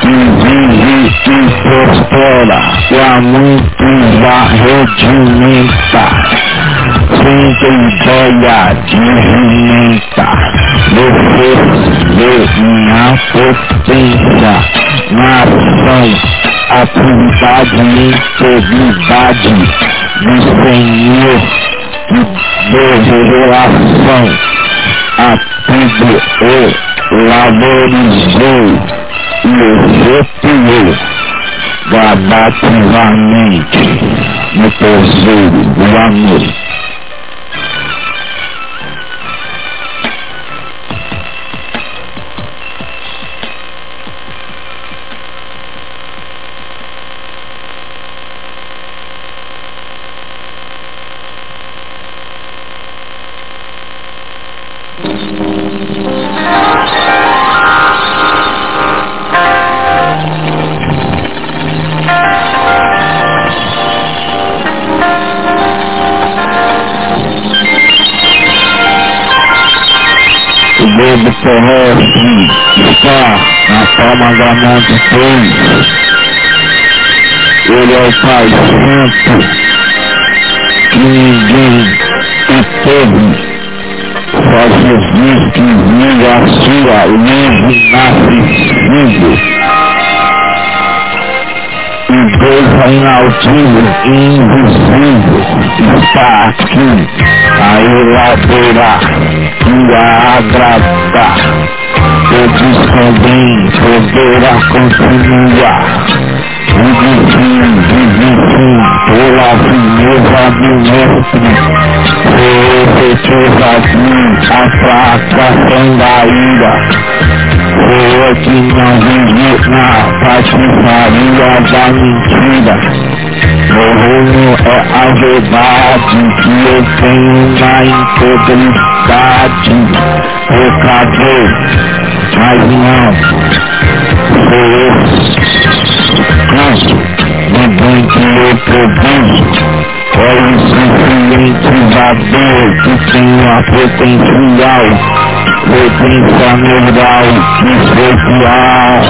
que vive e prospera, e a muitos arredimenta, sem ideia de rementa, você vê minha potência, na ação, atividade e integridade do Senhor, de revelação, a tudo o valorizou e retirou gradativamente no terceiro do amor. Deus. Ele é o Pai Santo que ninguém teve. Só Jesus que vive a sua livre nascimento. E Deus inaudivo e invisível está aqui a elaborar a agradar. Todos também poderá continuar. Vive sim, vive sim, pela firmeza do mestre. Foi efetivamente a fracação da ira. Foi que não vive na patifaria da mentira. Meu reino é a verdade que eu tenho na integridade. Pecador, mas não. Sou eu. No bem que eu produzo. É o suficientizador que tem a potencial, potência neural especial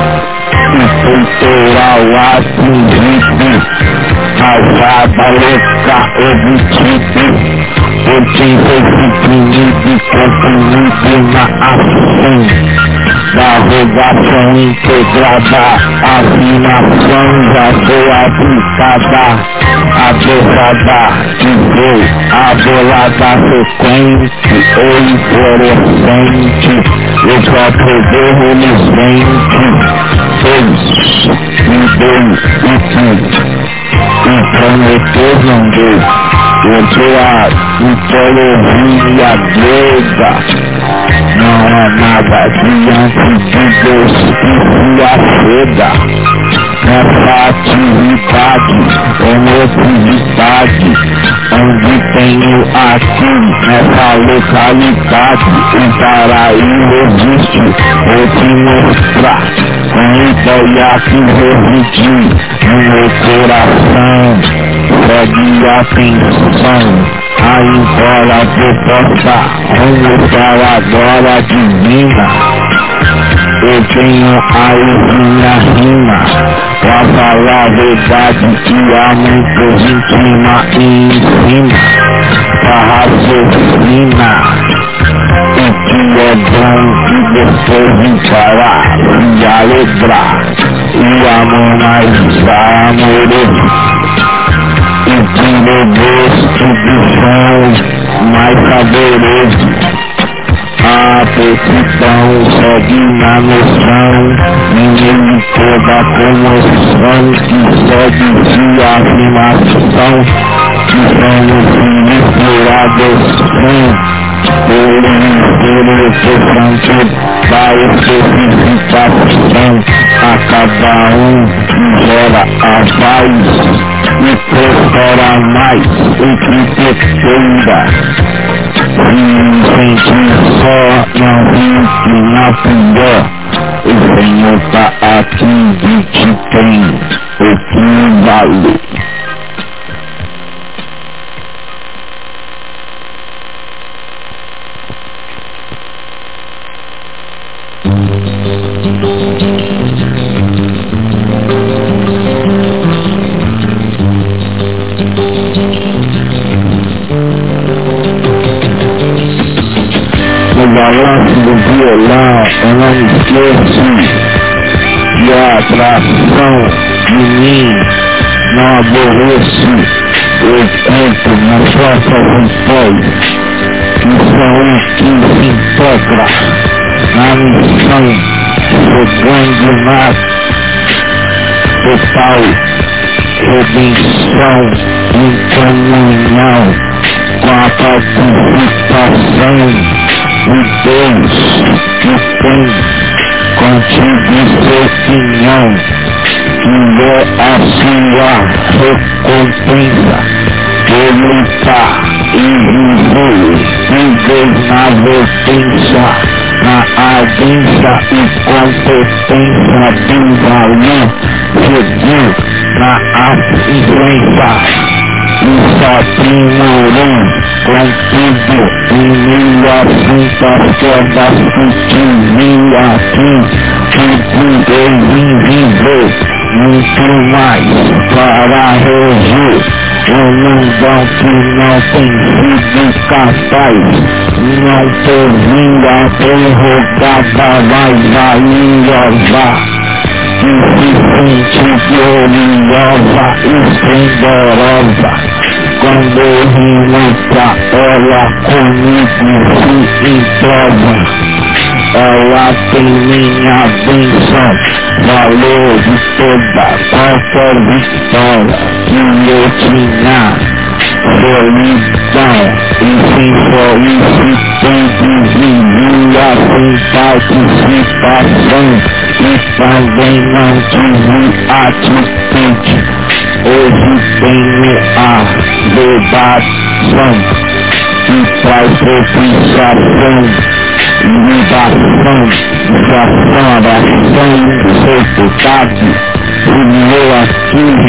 peitoral atingido, casada louca obtido, porque foi suprimido e comprimido na ação da rogação integrada, afinação já foi aplicada, a pesada que deu a bolada frequente ou fluorescente, o próprio Deus ele sente, fez, me deu o que, e prometeu não deu. Porque a mitologia grega. Não é nada diante de Deus que se aceda nessa atividade, homotividade, onde tenho aqui nessa localidade, o paraíso existe, vou te mostrar, com ideia que residi no meu coração, segue a atenção. Aí embora vou postar, vamos falar agora divina. Eu tenho aí minha rima Pra falar a verdade que há muitos em cima e em cima Pra raciocinar O que é bom e depois encarar E alegrar E amor mais amoroso E o gosto do som mais saboroso a perfeição segue na noção nele toda comoção Que segue de afirmação Que somos filhos por por interessante da especificação a cada um gera a paz e prospera mais o que pretenda sentir só não fique na pior. O Senhor tá aqui e te tem o que vale. Total redenção em comunhão com a participação de Deus que tem contigo seu pinhão, que é a sua recompensa por lutar e viver, viver na ardência e competência do valor, seguir na afluência e só primorou contigo em meio a muitas quedas que aqui que pude viver muito mais para reger o mundão que não tem sido capaz não ter vindo a prorrogada mais valiosa que se sente gloriosa esplendorosa quando rimo pra ela comigo se entrova. Ela tem minha bênção, valor de toda qualquer vitória que eu tinha. Solidão e sem solicitude vivia sem participação e também não tive atitude Hoje tenho a debação que traz propiciação, libação, fração, abração, seu pecado, eu aqui